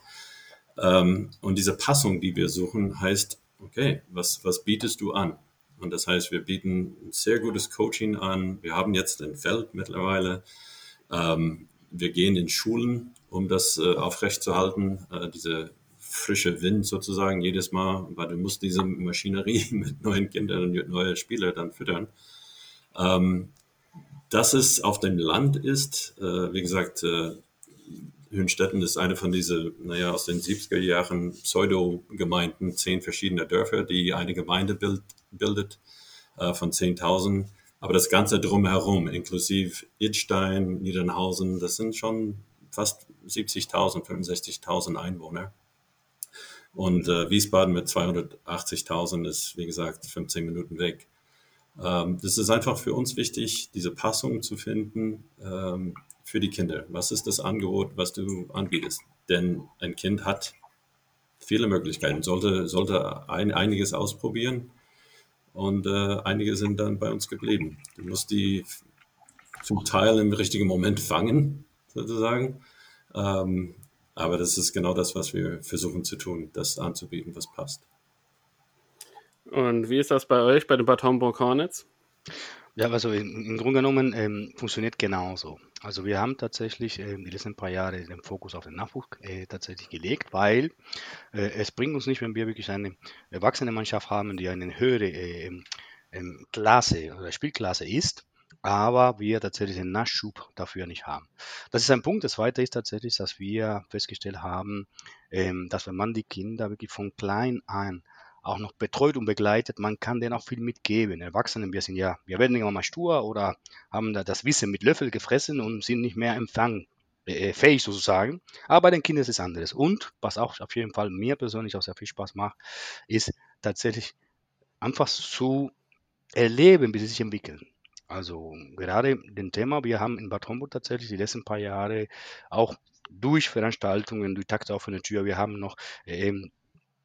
Ähm, und diese Passung, die wir suchen, heißt, okay, was, was bietest du an? Und das heißt, wir bieten ein sehr gutes Coaching an. Wir haben jetzt ein Feld mittlerweile. Ähm, wir gehen in Schulen, um das äh, aufrechtzuerhalten, diese frische Wind sozusagen jedes Mal, weil du musst diese Maschinerie mit neuen Kindern und neuen Spielern dann füttern. Ähm, dass es auf dem Land ist, äh, wie gesagt, äh, Hünstetten ist eine von diesen, naja, aus den 70er Jahren Pseudo-Gemeinden, zehn verschiedene Dörfer, die eine Gemeinde bild, bildet äh, von 10.000. Aber das Ganze drumherum, inklusive Idstein, Niedernhausen, das sind schon fast 70.000, 65.000 Einwohner. Und äh, Wiesbaden mit 280.000 ist, wie gesagt, 15 Minuten weg. Ähm, das ist einfach für uns wichtig, diese Passung zu finden ähm, für die Kinder. Was ist das Angebot, was du anbietest? Denn ein Kind hat viele Möglichkeiten, sollte, sollte ein, einiges ausprobieren und äh, einige sind dann bei uns geblieben. Du musst die zum Teil im richtigen Moment fangen, sozusagen. Ähm, aber das ist genau das, was wir versuchen zu tun, das anzubieten, was passt. Und wie ist das bei euch, bei den Bad Homburg Hornets? Ja, also im, Grunde genommen ähm, funktioniert genauso. Also wir haben tatsächlich äh, die letzten paar Jahre den Fokus auf den Nachwuchs äh, tatsächlich gelegt, weil äh, es bringt uns nicht, wenn wir wirklich eine erwachsene Mannschaft haben, die eine höhere äh, ähm, Klasse oder Spielklasse ist, aber wir tatsächlich den Nachschub dafür nicht haben. Das ist ein Punkt. Das zweite ist tatsächlich, dass wir festgestellt haben, ähm, dass wenn man die Kinder wirklich von klein an auch noch betreut und begleitet, man kann denen auch viel mitgeben. Erwachsenen, wir sind ja, wir werden immer mal stur oder haben da das Wissen mit Löffel gefressen und sind nicht mehr empfangfähig äh, sozusagen. Aber bei den Kindern ist es anderes. Und was auch auf jeden Fall mir persönlich auch sehr viel Spaß macht, ist tatsächlich einfach zu erleben, wie sie sich entwickeln. Also gerade den Thema, wir haben in Bad Homburg tatsächlich die letzten paar Jahre auch durch Veranstaltungen, durch Takte auf eine Tür, wir haben noch ähm,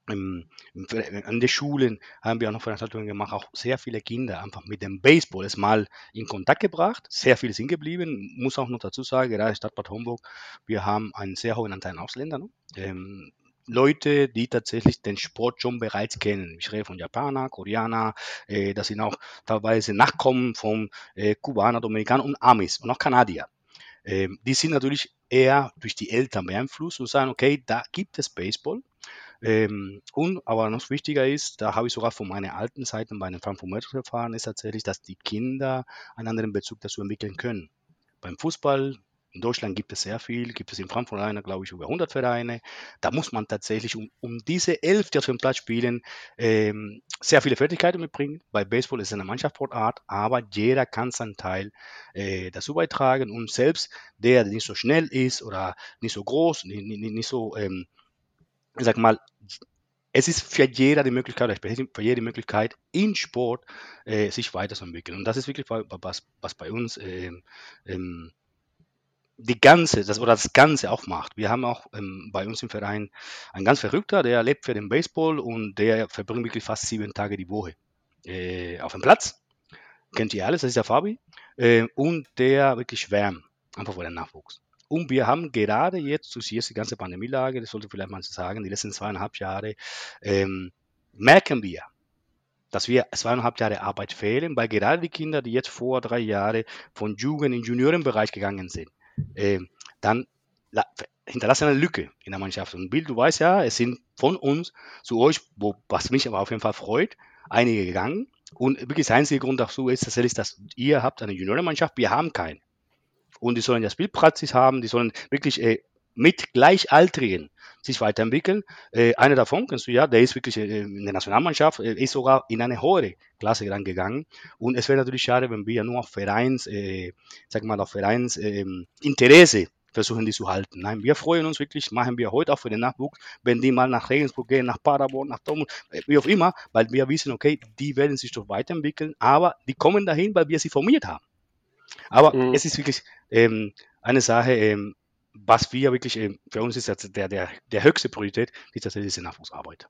an den Schulen haben wir auch noch Veranstaltungen gemacht, auch sehr viele Kinder einfach mit dem Baseball mal in Kontakt gebracht, sehr viele sind geblieben, muss auch noch dazu sagen, gerade Stadt Bad Homburg, wir haben einen sehr hohen Anteil an Ausländern, ähm, Leute, die tatsächlich den Sport schon bereits kennen. Ich rede von Japaner, Koreaner, äh, das sind auch teilweise Nachkommen von äh, Kubaner, Dominikanern und Amis und auch Kanadier. Ähm, die sind natürlich eher durch die Eltern beeinflusst und sagen, okay, da gibt es Baseball, ähm, und aber noch wichtiger ist, da habe ich sogar von meiner alten Seiten bei den Frankfurt erfahren, ist tatsächlich, dass die Kinder einen anderen Bezug dazu entwickeln können. Beim Fußball, in Deutschland gibt es sehr viel, gibt es in Frankfurt alleine, glaube ich, über 100 Vereine. Da muss man tatsächlich, um, um diese elf, die auf dem Platz spielen, ähm, sehr viele Fertigkeiten mitbringen. Bei Baseball ist es eine Mannschaftssportart, aber jeder kann seinen Teil äh, dazu beitragen. Und selbst der, der nicht so schnell ist oder nicht so groß, nicht, nicht, nicht so ähm, ich sag mal, es ist für jeder die Möglichkeit, für jede Möglichkeit in Sport äh, sich weiterzuentwickeln. Und das ist wirklich was, was bei uns äh, ähm, die ganze, das oder das Ganze auch macht. Wir haben auch ähm, bei uns im Verein einen ganz Verrückter, der lebt für den Baseball und der verbringt wirklich fast sieben Tage die Woche äh, auf dem Platz. Kennt ihr alles, das ist der Fabi. Äh, und der wirklich schwärmt, einfach vor dem Nachwuchs. Und wir haben gerade jetzt, durch die ganze Pandemielage, das sollte vielleicht mal sagen, die letzten zweieinhalb Jahre, ähm, merken wir, dass wir zweieinhalb Jahre Arbeit fehlen, weil gerade die Kinder, die jetzt vor drei Jahren von Jugend in Juniorenbereich gegangen sind, äh, dann hinterlassen eine Lücke in der Mannschaft. Und Bill, du weißt ja, es sind von uns zu euch, wo, was mich aber auf jeden Fall freut, einige gegangen. Und wirklich der einzige Grund dazu ist tatsächlich, dass ihr habt eine Juniorenmannschaft, wir haben keine und die sollen ja Spielpraxis haben, die sollen wirklich äh, mit Gleichaltrigen sich weiterentwickeln. Äh, einer davon, kennst du ja, der ist wirklich äh, in der Nationalmannschaft, äh, ist sogar in eine höhere Klasse gegangen. Und es wäre natürlich schade, wenn wir nur auf Vereins, äh, sag mal, auf Vereins ähm, Interesse versuchen, die zu halten. Nein, wir freuen uns wirklich, machen wir heute auch für den Nachwuchs, wenn die mal nach Regensburg gehen, nach Paderborn, nach Dortmund, äh, wie auch immer, weil wir wissen, okay, die werden sich doch weiterentwickeln, aber die kommen dahin, weil wir sie formiert haben. Aber mhm. es ist wirklich ähm, eine Sache, ähm, was wir wirklich, ähm, für uns ist der, der, der höchste Priorität, die tatsächlich diese Nachwuchsarbeit.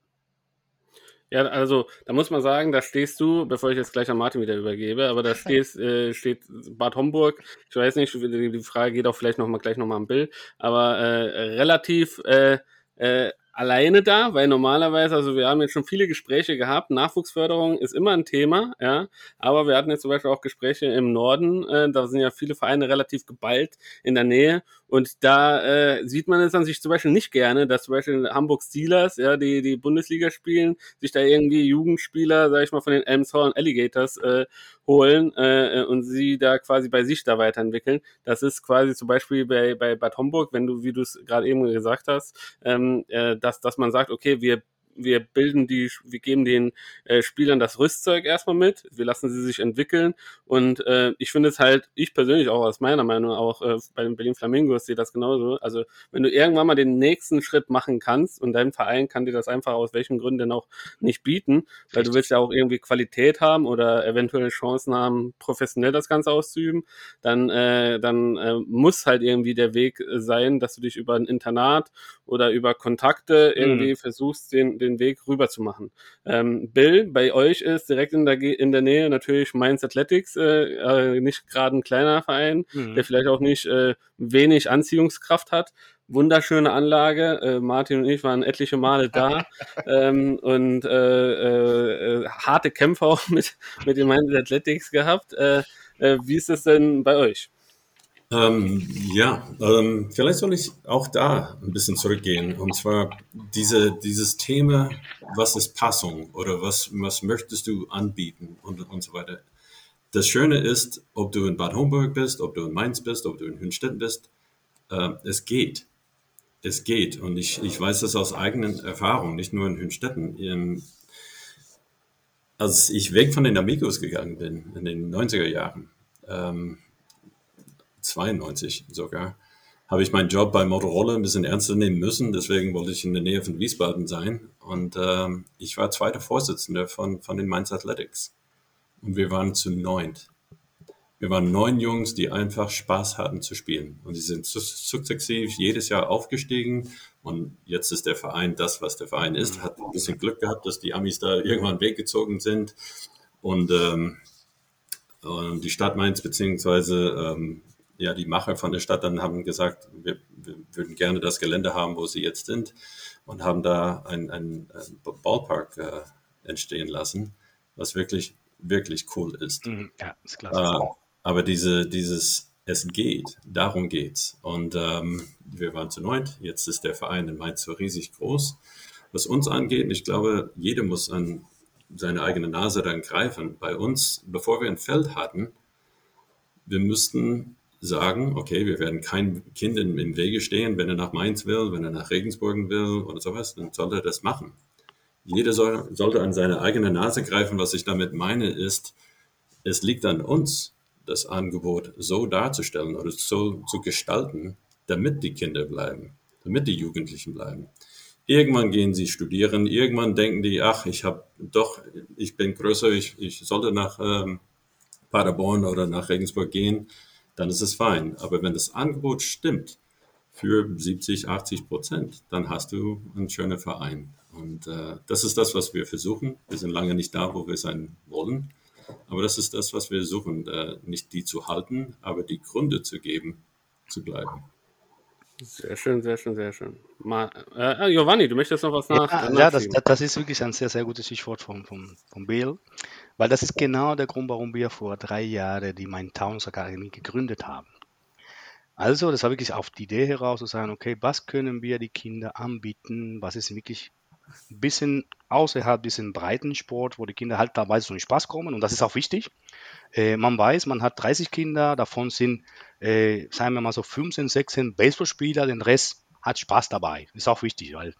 Ja, also da muss man sagen, da stehst du, bevor ich jetzt gleich an Martin wieder übergebe, aber da stehst, äh, steht Bad Homburg, ich weiß nicht, die Frage geht auch vielleicht noch mal gleich nochmal am Bill, aber äh, relativ äh, äh, alleine da, weil normalerweise, also wir haben jetzt schon viele Gespräche gehabt, Nachwuchsförderung ist immer ein Thema, ja, aber wir hatten jetzt zum Beispiel auch Gespräche im Norden, äh, da sind ja viele Vereine relativ geballt in der Nähe und da äh, sieht man es an sich zum Beispiel nicht gerne, dass zum Beispiel Hamburg Steelers, ja, die die Bundesliga spielen, sich da irgendwie Jugendspieler, sag ich mal, von den Elmshorn Alligators äh, holen äh, und sie da quasi bei sich da weiterentwickeln. Das ist quasi zum Beispiel bei, bei Bad Homburg, wenn du, wie du es gerade eben gesagt hast, ähm, äh, dass, dass man sagt, okay, wir wir bilden die, wir geben den äh, Spielern das Rüstzeug erstmal mit, wir lassen sie sich entwickeln und äh, ich finde es halt, ich persönlich auch aus meiner Meinung auch äh, bei den Berlin Flamingos sehe das genauso. Also wenn du irgendwann mal den nächsten Schritt machen kannst und dein Verein kann dir das einfach aus welchen Gründen denn auch nicht bieten, weil du willst ja auch irgendwie Qualität haben oder eventuelle Chancen haben, professionell das Ganze auszuüben, dann, äh, dann äh, muss halt irgendwie der Weg sein, dass du dich über ein Internat oder über Kontakte irgendwie mhm. versuchst, den, den Weg rüber zu machen. Ähm, Bill, bei euch ist direkt in der, in der Nähe natürlich Mainz Athletics, äh, äh, nicht gerade ein kleiner Verein, mhm. der vielleicht auch nicht äh, wenig Anziehungskraft hat. Wunderschöne Anlage. Äh, Martin und ich waren etliche Male da ähm, und äh, äh, harte Kämpfe auch mit, mit den Mainz Athletics gehabt. Wie ist es denn bei euch? Ähm, ja, ähm, vielleicht soll ich auch da ein bisschen zurückgehen. Und zwar diese, dieses Thema, was ist Passung oder was, was möchtest du anbieten und, und so weiter. Das Schöne ist, ob du in Bad Homburg bist, ob du in Mainz bist, ob du in Hünstetten bist, äh, es geht. Es geht. Und ich, ich weiß das aus eigenen Erfahrungen, nicht nur in Hünstetten. Ähm, als ich weg von den Amigos gegangen bin, in den 90er Jahren, ähm, 92 sogar, habe ich meinen Job bei Motorola ein bisschen ernster nehmen müssen. Deswegen wollte ich in der Nähe von Wiesbaden sein. Und ähm, ich war zweiter Vorsitzender von, von den Mainz Athletics. Und wir waren zu neunt. Wir waren neun Jungs, die einfach Spaß hatten zu spielen. Und die sind sukzessiv jedes Jahr aufgestiegen. Und jetzt ist der Verein das, was der Verein ist. Hat ein bisschen Glück gehabt, dass die Amis da irgendwann weggezogen sind. Und ähm, die Stadt Mainz beziehungsweise ähm, ja, die Macher von der Stadt dann haben gesagt, wir, wir, würden gerne das Gelände haben, wo sie jetzt sind und haben da ein, ein, Ballpark äh, entstehen lassen, was wirklich, wirklich cool ist. Mhm, ja, ist klasse. Äh, aber diese, dieses, es geht, darum geht's. Und ähm, wir waren zu neunt, jetzt ist der Verein in Mainz so riesig groß. Was uns angeht, ich glaube, jeder muss an seine eigene Nase dann greifen. Bei uns, bevor wir ein Feld hatten, wir müssten sagen, okay, wir werden kein Kind im, im Wege stehen, wenn er nach Mainz will, wenn er nach Regensburg will oder sowas, dann soll er das machen. Jeder soll, sollte an seine eigene Nase greifen. Was ich damit meine, ist, es liegt an uns, das Angebot so darzustellen oder so zu gestalten, damit die Kinder bleiben, damit die Jugendlichen bleiben. Irgendwann gehen sie studieren, irgendwann denken die, ach, ich habe doch, ich bin größer, ich, ich sollte nach ähm, Paderborn oder nach Regensburg gehen dann ist es fein. Aber wenn das Angebot stimmt für 70, 80 Prozent, dann hast du einen schönen Verein. Und äh, das ist das, was wir versuchen. Wir sind lange nicht da, wo wir sein wollen. Aber das ist das, was wir suchen. Äh, nicht die zu halten, aber die Gründe zu geben, zu bleiben. Sehr schön, sehr schön, sehr schön. Mal, äh, Giovanni, du möchtest noch was nach? Ja, ja das, das, ist wirklich ein sehr, sehr gutes Stichwort vom, vom, vom Bill. Weil das ist genau der Grund, warum wir vor drei Jahren die Main Towns Akademie gegründet haben. Also, das war wirklich auf die Idee heraus zu sagen, okay, was können wir die Kinder anbieten, was ist wirklich ein bisschen außerhalb diesem Breitensport, wo die Kinder halt dabei zum Spaß kommen und das ist auch wichtig. Äh, man weiß, man hat 30 Kinder, davon sind, äh, sagen wir mal so 15, 16 Baseballspieler, den Rest hat Spaß dabei. Ist auch wichtig, weil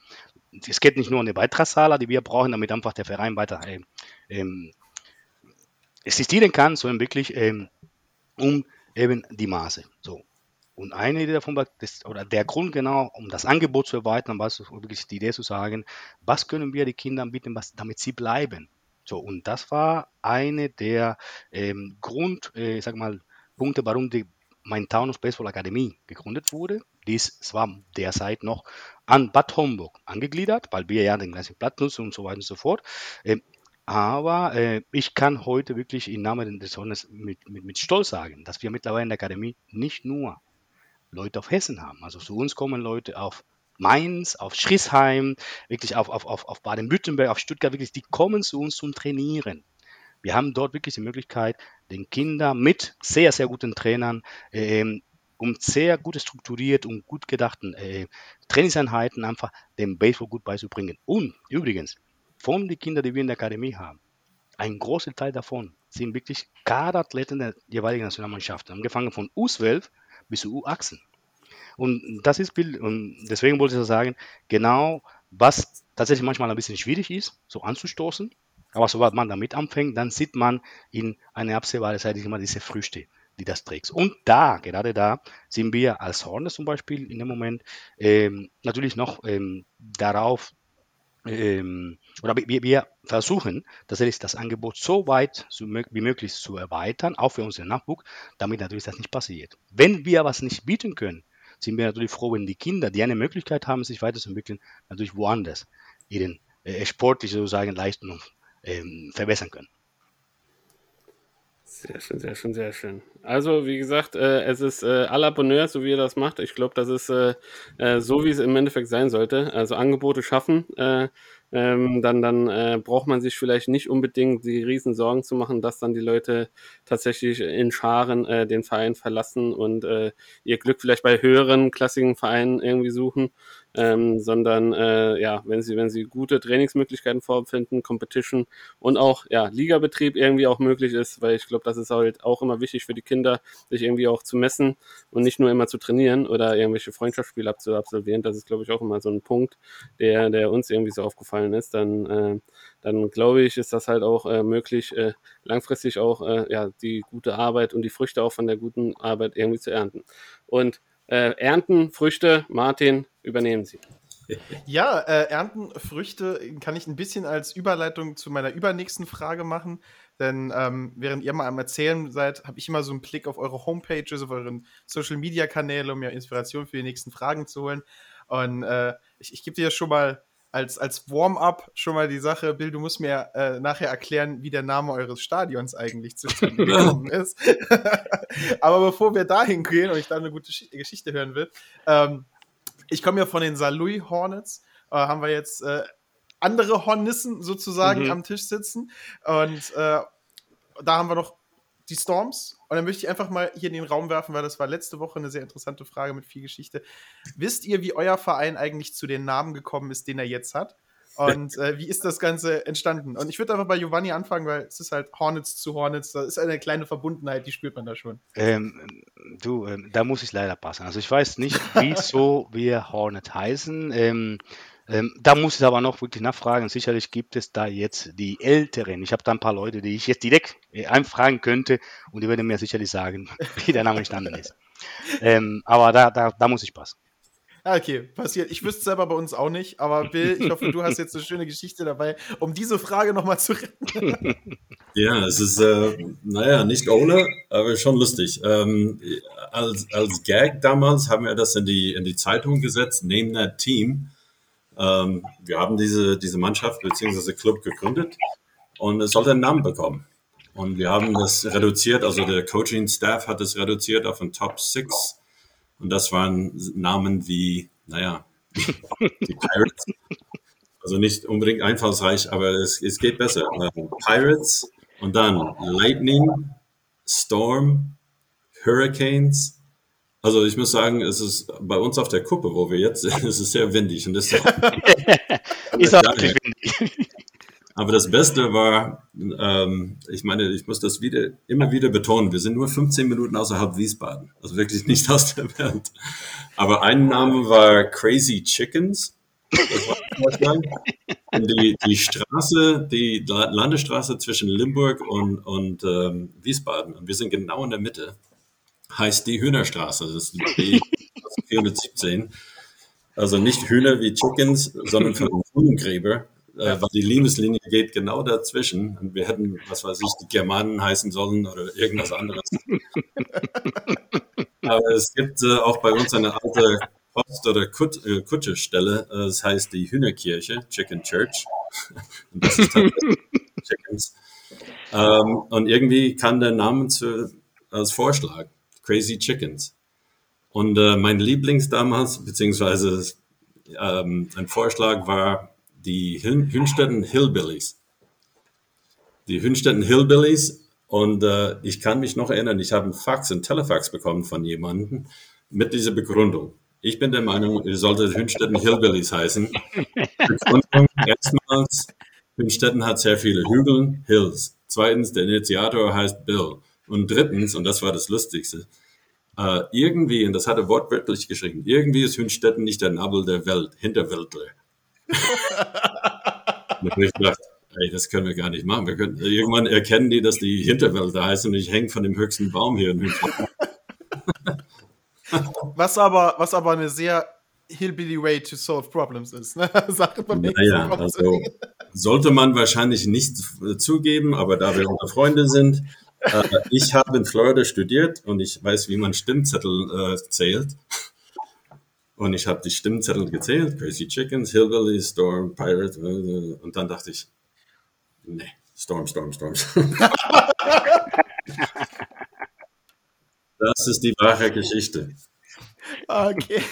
es geht nicht nur um die Beitragszahl, die wir brauchen, damit einfach der Verein weiter äh, ähm, existieren kann, sondern wirklich ähm, um eben die Maße. So. Und eine Idee davon war, das, oder der Grund genau, um das Angebot zu erweitern, war wirklich die Idee zu sagen, was können wir die Kinder anbieten, was, damit sie bleiben. So, und das war eine der ähm, Grund, äh, ich sag mal, Punkte, warum die mein Taunus Baseball Akademie gegründet wurde. Dies war derzeit noch an Bad Homburg angegliedert, weil wir ja den gleichen Platz nutzen und so weiter und so fort. Ähm, aber äh, ich kann heute wirklich im Namen des Sohnes mit, mit, mit Stolz sagen, dass wir mittlerweile in der Akademie nicht nur Leute auf Hessen haben. Also zu uns kommen Leute auf Mainz, auf Schriesheim, wirklich auf, auf, auf, auf Baden-Württemberg, auf Stuttgart, wirklich, die kommen zu uns zum Trainieren. Wir haben dort wirklich die Möglichkeit, den Kindern mit sehr, sehr guten Trainern, äh, um sehr gut strukturiert und gut gedachten äh, Trainingseinheiten einfach dem Baseball gut beizubringen. Und übrigens, von den Kindern, die wir in der Akademie haben, ein großer Teil davon sind wirklich Kaderathleten der jeweiligen Nationalmannschaft, angefangen von U12 bis zu U18. Und das ist, und deswegen wollte ich sagen, genau was tatsächlich manchmal ein bisschen schwierig ist, so anzustoßen. Aber sobald man damit anfängt, dann sieht man in einer absehbaren Zeit immer diese Früchte, die das trägt. Und da, gerade da, sind wir als Hornets zum Beispiel in dem Moment ähm, natürlich noch ähm, darauf ähm, oder wir, wir versuchen tatsächlich das Angebot so weit wie möglich zu erweitern, auch für unseren Nachwuchs, damit natürlich das nicht passiert. Wenn wir was nicht bieten können, sind wir natürlich froh, wenn die Kinder, die eine Möglichkeit haben, sich weiterzuentwickeln, natürlich woanders ihren äh, sportliche sozusagen Leistungen ähm, verbessern können. Sehr schön, sehr schön, sehr schön. Also, wie gesagt, äh, es ist äh, à la Bonheur, so wie ihr das macht. Ich glaube, das ist äh, äh, so, wie es im Endeffekt sein sollte. Also Angebote schaffen, äh, ähm, dann, dann äh, braucht man sich vielleicht nicht unbedingt die riesen Sorgen zu machen, dass dann die Leute tatsächlich in Scharen äh, den Verein verlassen und äh, ihr Glück vielleicht bei höheren klassischen Vereinen irgendwie suchen, ähm, sondern äh, ja, wenn sie, wenn sie gute Trainingsmöglichkeiten vorfinden, Competition und auch ja, Ligabetrieb irgendwie auch möglich ist, weil ich glaube, das ist halt auch immer wichtig für die Kinder, sich irgendwie auch zu messen und nicht nur immer zu trainieren oder irgendwelche Freundschaftsspiele zu absolvieren. Das ist, glaube ich, auch immer so ein Punkt, der, der uns irgendwie so aufgefallen ist. Dann, äh, dann glaube ich, ist das halt auch äh, möglich, äh, langfristig auch äh, ja, die gute Arbeit und die Früchte auch von der guten Arbeit irgendwie zu ernten. Und äh, ernten, Früchte, Martin, übernehmen Sie. Ja, äh, ernten Früchte kann ich ein bisschen als Überleitung zu meiner übernächsten Frage machen. Denn ähm, während ihr mal am Erzählen seid, habe ich immer so einen Blick auf eure Homepages, auf euren Social Media Kanäle, um mir Inspiration für die nächsten Fragen zu holen. Und äh, ich, ich gebe dir schon mal als, als Warm-up schon mal die Sache, Bill, du musst mir äh, nachher erklären, wie der Name eures Stadions eigentlich zustande gekommen ist. Aber bevor wir dahin gehen und ich da eine gute Geschichte hören will, ähm, ich komme ja von den Salui Hornets, äh, haben wir jetzt äh, andere Hornissen sozusagen mhm. am Tisch sitzen und äh, da haben wir noch die Storms. Und dann möchte ich einfach mal hier in den Raum werfen, weil das war letzte Woche eine sehr interessante Frage mit viel Geschichte. Wisst ihr, wie euer Verein eigentlich zu den Namen gekommen ist, den er jetzt hat? Und äh, wie ist das Ganze entstanden? Und ich würde einfach bei Giovanni anfangen, weil es ist halt Hornets zu Hornets. Da ist eine kleine Verbundenheit, die spürt man da schon. Ähm, du, ähm, da muss ich leider passen. Also ich weiß nicht, wieso wir Hornet heißen. Ähm, ähm, da muss ich aber noch wirklich nachfragen. Sicherlich gibt es da jetzt die Älteren. Ich habe da ein paar Leute, die ich jetzt direkt äh, einfragen könnte und die würden mir sicherlich sagen, wie der Name entstanden ist. Ähm, aber da, da, da muss ich passen. Ah, okay, passiert. Ich wüsste selber bei uns auch nicht, aber Bill, ich hoffe, du hast jetzt eine schöne Geschichte dabei, um diese Frage nochmal zu retten. Ja, es ist, äh, naja, nicht ohne, aber schon lustig. Ähm, als, als Gag damals haben wir das in die, in die Zeitung gesetzt, Name That Team. Ähm, wir haben diese, diese Mannschaft bzw. Club gegründet und es sollte einen Namen bekommen. Und wir haben das reduziert, also der Coaching-Staff hat es reduziert auf ein Top 6. Und das waren Namen wie, naja, die Pirates. Also nicht unbedingt einfallsreich, aber es, es geht besser. Ähm, Pirates und dann Lightning, Storm, Hurricanes, also ich muss sagen, es ist bei uns auf der Kuppe, wo wir jetzt sind, es ist sehr windig. Und das ist, ist auch windig. Aber das Beste war, ähm, ich meine, ich muss das wieder, immer wieder betonen, wir sind nur 15 Minuten außerhalb Wiesbaden. Also wirklich nicht aus der Welt. Aber ein Name war Crazy Chickens. Und die, die Straße, die Landesstraße zwischen Limburg und, und ähm, Wiesbaden. Und wir sind genau in der Mitte heißt die Hühnerstraße. Das ist die 417. Also nicht Hühner wie Chickens, sondern für den Huhngräber, äh, weil die Liebeslinie geht genau dazwischen. Und wir hätten, was weiß ich, die Germanen heißen sollen oder irgendwas anderes. Aber es gibt äh, auch bei uns eine alte Post- oder Kut äh, Kutschestelle. Äh, das heißt die Hühnerkirche, Chicken Church. Und das ist tatsächlich Chickens. Ähm, und irgendwie kam der Name zu, als Vorschlag. Crazy Chickens. Und äh, mein Lieblings damals, beziehungsweise ähm, ein Vorschlag war die Hünstetten Hillbillies. Die Hünstetten Hillbillies. Und äh, ich kann mich noch erinnern, ich habe einen Fax, einen Telefax bekommen von jemandem mit dieser Begründung. Ich bin der Meinung, ihr solltet Hünstetten Hillbillies heißen. Begründung erstmals, Hünstetten hat sehr viele Hügel, Hills. Zweitens, der Initiator heißt Bill. Und drittens, und das war das Lustigste, äh, irgendwie, und das hat er wortwörtlich geschrieben, irgendwie ist Hünstetten nicht der Nabel der Welt, Hinterweltler. und ich gedacht, ey, das können wir gar nicht machen. Wir können, irgendwann erkennen die, dass die Hinterwälder heißen und ich hänge von dem höchsten Baum hier in Hünstetten. was, aber, was aber eine sehr hillbilly way to solve problems ist. Ne? Sache naja, also sollte man wahrscheinlich nicht zugeben, aber da wir unter Freunde sind, äh, ich habe in Florida studiert und ich weiß, wie man Stimmzettel äh, zählt. Und ich habe die Stimmzettel gezählt, Crazy Chickens, Hillbilly, Storm, Pirate. Äh, und dann dachte ich, nee, Storm, Storm, Storm. Das ist die wahre Geschichte. Okay.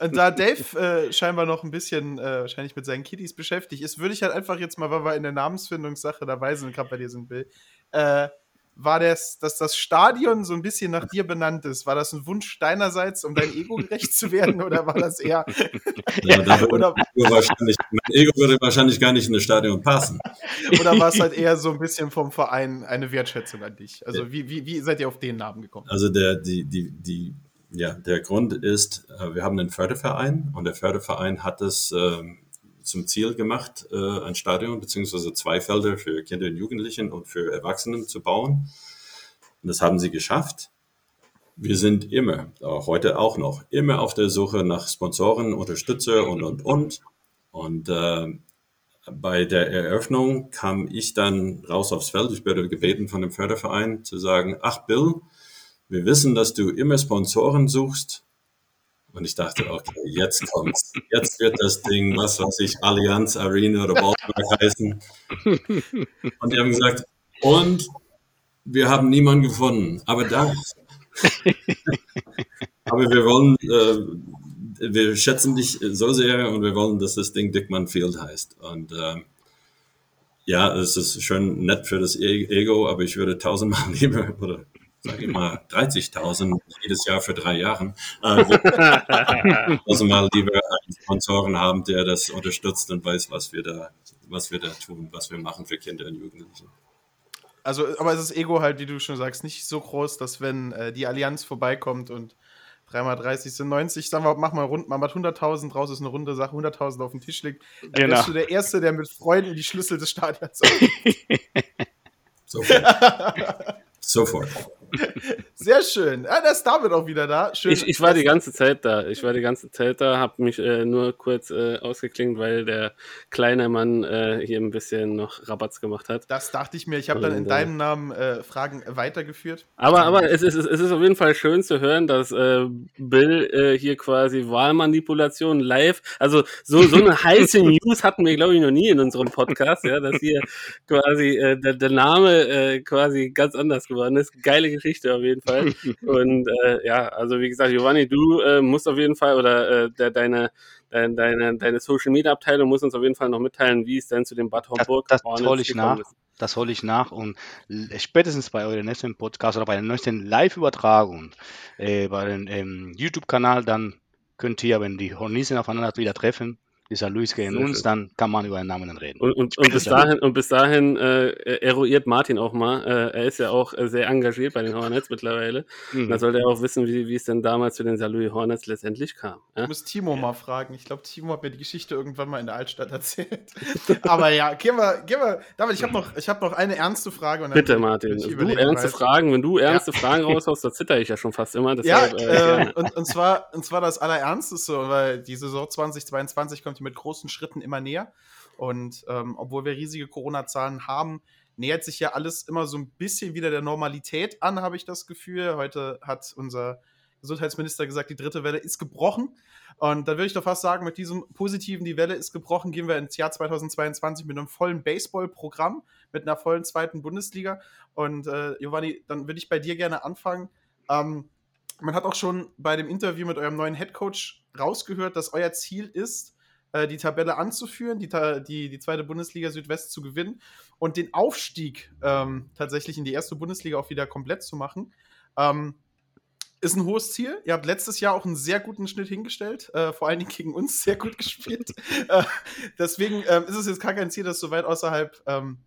Und da Dave äh, scheinbar noch ein bisschen äh, wahrscheinlich mit seinen Kiddies beschäftigt ist, würde ich halt einfach jetzt mal, weil wir in der Namensfindungssache dabei sind, gerade bei dir sind, Bill, äh, war das, dass das Stadion so ein bisschen nach dir benannt ist. War das ein Wunsch deinerseits, um dein Ego gerecht zu werden, oder war das eher. Ja, da oder, mein, Ego wahrscheinlich, mein Ego würde wahrscheinlich gar nicht in das Stadion passen. oder war es halt eher so ein bisschen vom Verein eine Wertschätzung an dich? Also, wie, wie, wie seid ihr auf den Namen gekommen? Also der, die, die, die, ja, der Grund ist, äh, wir haben einen Förderverein und der Förderverein hat es ähm, zum Ziel gemacht, äh, ein Stadion beziehungsweise zwei Felder für Kinder und Jugendlichen und für Erwachsenen zu bauen. Und das haben sie geschafft. Wir sind immer, auch heute auch noch, immer auf der Suche nach Sponsoren, Unterstützer und, und, und. Und äh, bei der Eröffnung kam ich dann raus aufs Feld. Ich wurde gebeten von dem Förderverein zu sagen, ach Bill, wir wissen, dass du immer Sponsoren suchst. Und ich dachte, okay, jetzt kommt's. Jetzt wird das Ding, was weiß ich, Allianz Arena oder Baltimore heißen. Und die haben gesagt, und wir haben niemanden gefunden. Aber das. Aber wir wollen, äh, wir schätzen dich so sehr und wir wollen, dass das Ding Dickmann Field heißt. Und äh, ja, es ist schön nett für das Ego, aber ich würde tausendmal lieber oder sage ich mal 30.000 jedes Jahr für drei Jahre. Äh, also mal lieber einen Sponsoren haben, der das unterstützt und weiß, was wir da, was wir da tun, was wir machen für Kinder und Jugendliche. Also, aber es ist Ego halt, wie du schon sagst, nicht so groß, dass wenn äh, die Allianz vorbeikommt und 3 mal 30 sind 90, sagen wir, mach mal rund, man macht 100.000 draus, ist eine runde Sache, 100.000 auf dem Tisch liegt. Dann Genau. bist du der Erste, der mit Freuden die Schlüssel des Stadions Sofort. Sofort. Sehr schön. Ja, da ist David auch wieder da. Schön. Ich, ich war die ganze Zeit da. Ich war die ganze Zeit da, habe mich äh, nur kurz äh, ausgeklingt, weil der kleine Mann äh, hier ein bisschen noch Rabatz gemacht hat. das dachte ich mir. Ich habe dann in äh, deinem Namen äh, Fragen weitergeführt. Aber, aber es, ist, es ist auf jeden Fall schön zu hören, dass äh, Bill hier quasi Wahlmanipulation live, also so, so eine heiße News hatten wir, glaube ich, noch nie in unserem Podcast, ja, dass hier quasi der, der Name quasi ganz anders geworden ist. Geile Geschichte auf jeden Fall. Und äh, ja, also wie gesagt, Giovanni, du äh, musst auf jeden Fall oder äh, der, deine deine, deine, deine Social Media Abteilung muss uns auf jeden Fall noch mitteilen, wie es denn zu dem Bad Das, Homburg das Hornets hole ich nach. ist. Das hole ich nach und l- spätestens bei eurem nächsten Podcast oder bei der nächsten Live-Übertragung äh, bei dem ähm, YouTube-Kanal, dann könnt ihr, wenn die Hornissen aufeinander wieder treffen, dieser Luis gegen uns, dann kann man über einen Namen dann reden. Und, und, und bis dahin, und bis dahin äh, eruiert Martin auch mal. Äh, er ist ja auch äh, sehr engagiert bei den Hornets mittlerweile. Und da Mhm. sollte er auch wissen, wie, wie es denn damals zu den St. Louis Hornets letztendlich kam. Ich Ja? muss Timo mal fragen. Ich glaube, Timo hat mir die Geschichte irgendwann mal in der Altstadt erzählt. Aber ja, gehen wir, gehen wir. David, ich habe noch, ich hab noch eine ernste Frage. Bitte, Martin. ich Du ernste weil- Fragen, wenn du ernste Fragen raushaust, da zitter ich ja schon fast immer. Ja, Deshalb, äh, äh, gerne. und, und, zwar, und zwar das Allerernsteste, weil die Saison 2022 kommt hier mit großen Schritten immer näher. Und ähm, obwohl wir riesige Corona-Zahlen haben, nähert sich ja alles immer so ein bisschen wieder der Normalität an, habe ich das Gefühl. Heute hat unser Gesundheitsminister gesagt, die dritte Welle ist gebrochen. Und da würde ich doch fast sagen, mit diesem positiven, die Welle ist gebrochen, gehen wir ins Jahr 2022 mit einem vollen Baseball-Programm, mit einer vollen zweiten Bundesliga. Und äh, Giovanni, dann würde ich bei dir gerne anfangen. Ähm, man hat auch schon bei dem Interview mit eurem neuen Headcoach rausgehört, dass euer Ziel ist, äh, die Tabelle anzuführen, die, die, die zweite Bundesliga Südwest zu gewinnen und den Aufstieg ähm, tatsächlich in die erste Bundesliga auch wieder komplett zu machen. Ähm, ist ein hohes Ziel. Ihr habt letztes Jahr auch einen sehr guten Schnitt hingestellt, äh, vor allen Dingen gegen uns sehr gut gespielt. äh, deswegen ähm, ist es jetzt gar kein Ziel, das so weit außerhalb ähm,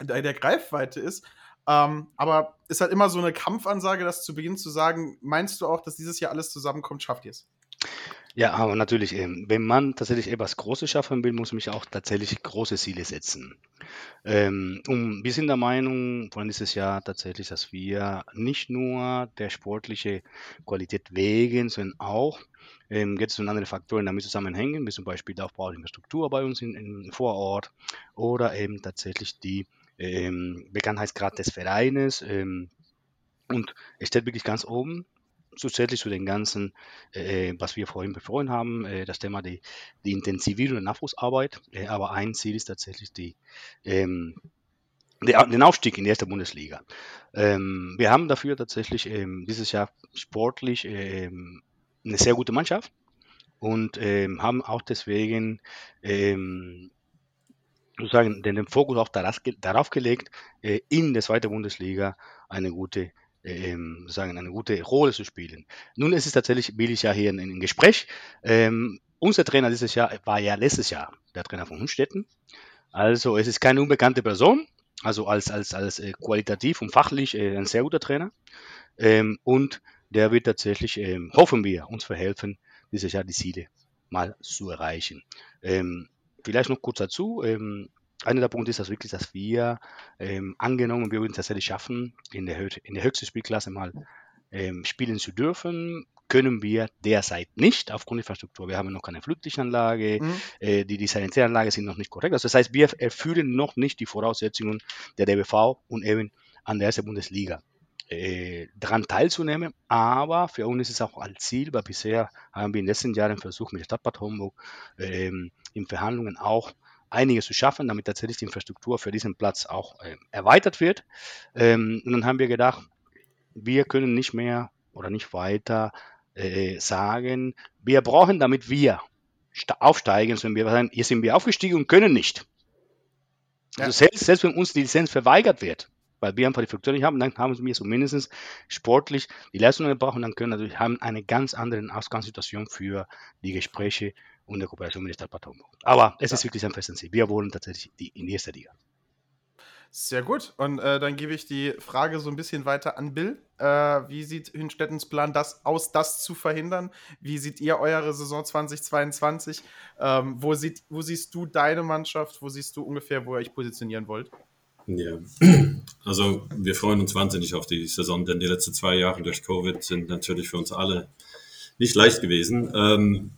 der, der Greifweite ist. Ähm, aber ist halt immer so eine Kampfansage, das zu Beginn zu sagen, meinst du auch, dass dieses Jahr alles zusammenkommt, schafft ihr es? Ja, aber natürlich, ähm, wenn man tatsächlich etwas Großes schaffen will, muss man sich auch tatsächlich große Ziele setzen. Ähm, um, wir sind der Meinung von dieses Jahr tatsächlich, dass wir nicht nur der sportliche Qualität wegen, sondern auch ähm, jetzt und andere Faktoren damit zusammenhängen, wie zum Beispiel der Aufbau der Infrastruktur bei uns in, in, vor Ort oder eben tatsächlich die ähm, Bekanntheitsgrad des Vereines. Ähm, und es steht wirklich ganz oben zusätzlich zu den ganzen, äh, was wir vorhin besprochen haben, äh, das Thema die, die Intensivierung der Nachwuchsarbeit. Äh, aber ein Ziel ist tatsächlich die, ähm, den Aufstieg in die erste Bundesliga. Ähm, wir haben dafür tatsächlich ähm, dieses Jahr sportlich ähm, eine sehr gute Mannschaft und ähm, haben auch deswegen ähm, sozusagen den, den Fokus auch darauf, darauf gelegt, äh, in der zweiten Bundesliga eine gute ähm, sagen, eine gute Rolle zu spielen. Nun ist es tatsächlich, will ich ja hier in, in Gespräch. Ähm, unser Trainer dieses Jahr war ja letztes Jahr der Trainer von Hundstetten. Also es ist keine unbekannte Person, also als, als, als äh, qualitativ und fachlich äh, ein sehr guter Trainer. Ähm, und der wird tatsächlich, ähm, hoffen wir, uns verhelfen, dieses Jahr die Ziele mal zu erreichen. Ähm, vielleicht noch kurz dazu. Einer der Punkte ist das wirklich, dass wir ähm, angenommen, wir würden es tatsächlich schaffen, in der, in der höchsten Spielklasse mal ähm, spielen zu dürfen, können wir derzeit nicht aufgrund der Infrastruktur. Wir haben noch keine Flutlichtanlage, mhm. äh, die, die Sanitäranlage sind noch nicht korrekt. Also das heißt, wir erfüllen noch nicht die Voraussetzungen der DBV und eben an der ersten Bundesliga äh, daran teilzunehmen. Aber für uns ist es auch als Ziel, weil bisher haben wir in den letzten Jahren versucht, mit der Stadtbad Homburg ähm, in Verhandlungen auch einiges zu schaffen, damit tatsächlich die Infrastruktur für diesen Platz auch äh, erweitert wird. Ähm, und dann haben wir gedacht, wir können nicht mehr oder nicht weiter äh, sagen, wir brauchen, damit wir aufsteigen, sondern wir sagen, hier sind wir aufgestiegen und können nicht. Also ja. selbst, selbst wenn uns die Lizenz verweigert wird, weil wir einfach die Funktion nicht haben, dann haben wir zumindest sportlich die Leistung gebraucht und dann können wir haben eine ganz andere Ausgangssituation für die Gespräche und der Kooperation mit der Stadt Bad Homburg. Aber es ja. ist wirklich ein festes Ziel. Wir wollen tatsächlich die, in die erste Liga. Sehr gut. Und äh, dann gebe ich die Frage so ein bisschen weiter an Bill. Äh, wie sieht Hünstettens Plan das aus, das zu verhindern? Wie seht ihr eure Saison 2022? Ähm, wo, sieht, wo siehst du deine Mannschaft? Wo siehst du ungefähr, wo ihr euch positionieren wollt? Ja, also wir freuen uns wahnsinnig auf die Saison, denn die letzten zwei Jahre durch Covid sind natürlich für uns alle nicht leicht gewesen. Ähm,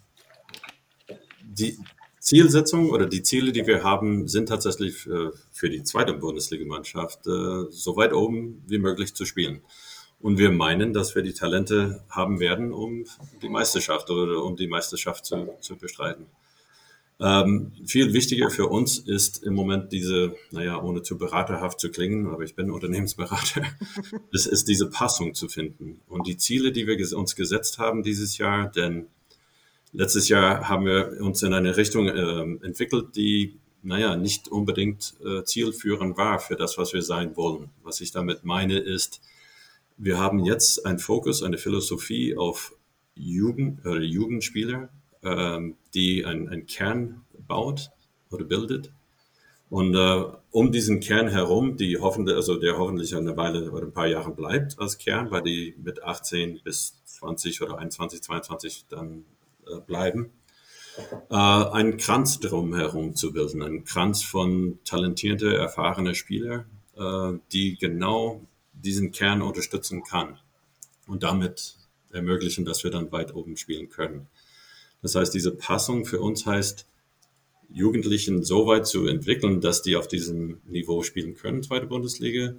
die Zielsetzung oder die Ziele, die wir haben, sind tatsächlich für, für die zweite Bundesligamannschaft äh, so weit oben wie möglich zu spielen. Und wir meinen, dass wir die Talente haben werden, um die Meisterschaft oder um die Meisterschaft zu, zu bestreiten. Ähm, viel wichtiger für uns ist im Moment diese, naja, ohne zu beraterhaft zu klingen, aber ich bin Unternehmensberater, es ist diese Passung zu finden. Und die Ziele, die wir uns gesetzt haben dieses Jahr, denn letztes Jahr haben wir uns in eine Richtung äh, entwickelt, die, naja, nicht unbedingt äh, zielführend war für das, was wir sein wollen. Was ich damit meine ist, wir haben jetzt einen Fokus, eine Philosophie auf Jugend, äh, Jugendspieler, ähm, die einen Kern baut oder bildet. Und äh, um diesen Kern herum, die hoffentlich, also der hoffentlich eine Weile oder ein paar Jahre bleibt als Kern, weil die mit 18 bis 20 oder 21, 22 dann bleiben, äh, einen Kranz drumherum zu bilden, einen Kranz von talentierte, erfahrene Spieler, äh, die genau diesen Kern unterstützen kann und damit ermöglichen, dass wir dann weit oben spielen können. Das heißt, diese Passung für uns heißt, Jugendlichen so weit zu entwickeln, dass die auf diesem Niveau spielen können, zweite Bundesliga,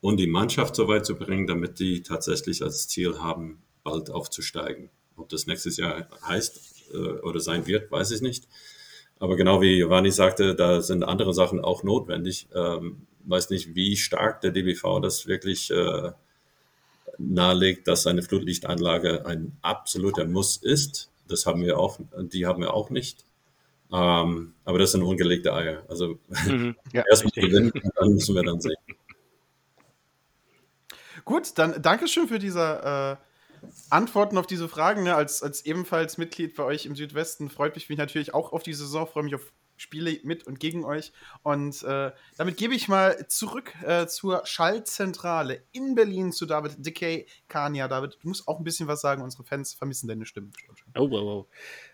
und die Mannschaft so weit zu bringen, damit die tatsächlich als Ziel haben, bald aufzusteigen. Ob das nächstes Jahr heißt äh, oder sein wird, weiß ich nicht. Aber genau wie Giovanni sagte, da sind andere Sachen auch notwendig. Ähm, weiß nicht, wie stark der DBV das wirklich äh, nahelegt, dass eine Flutlichtanlage ein absoluter Muss ist. Das haben wir auch, die haben wir auch nicht. Ähm, aber das sind ungelegte Eier. Also mhm, ja, erstmal gewinnen dann müssen wir dann sehen. Gut, dann Dankeschön für diese äh, Antworten auf diese Fragen. Ne? Als, als ebenfalls Mitglied bei euch im Südwesten freut mich, mich natürlich auch auf die Saison, freue mich auf Spiele mit und gegen euch. Und äh, damit gebe ich mal zurück äh, zur Schallzentrale in Berlin zu David Decay Kania. David, du musst auch ein bisschen was sagen. Unsere Fans vermissen deine Stimme. Oh, oh, oh.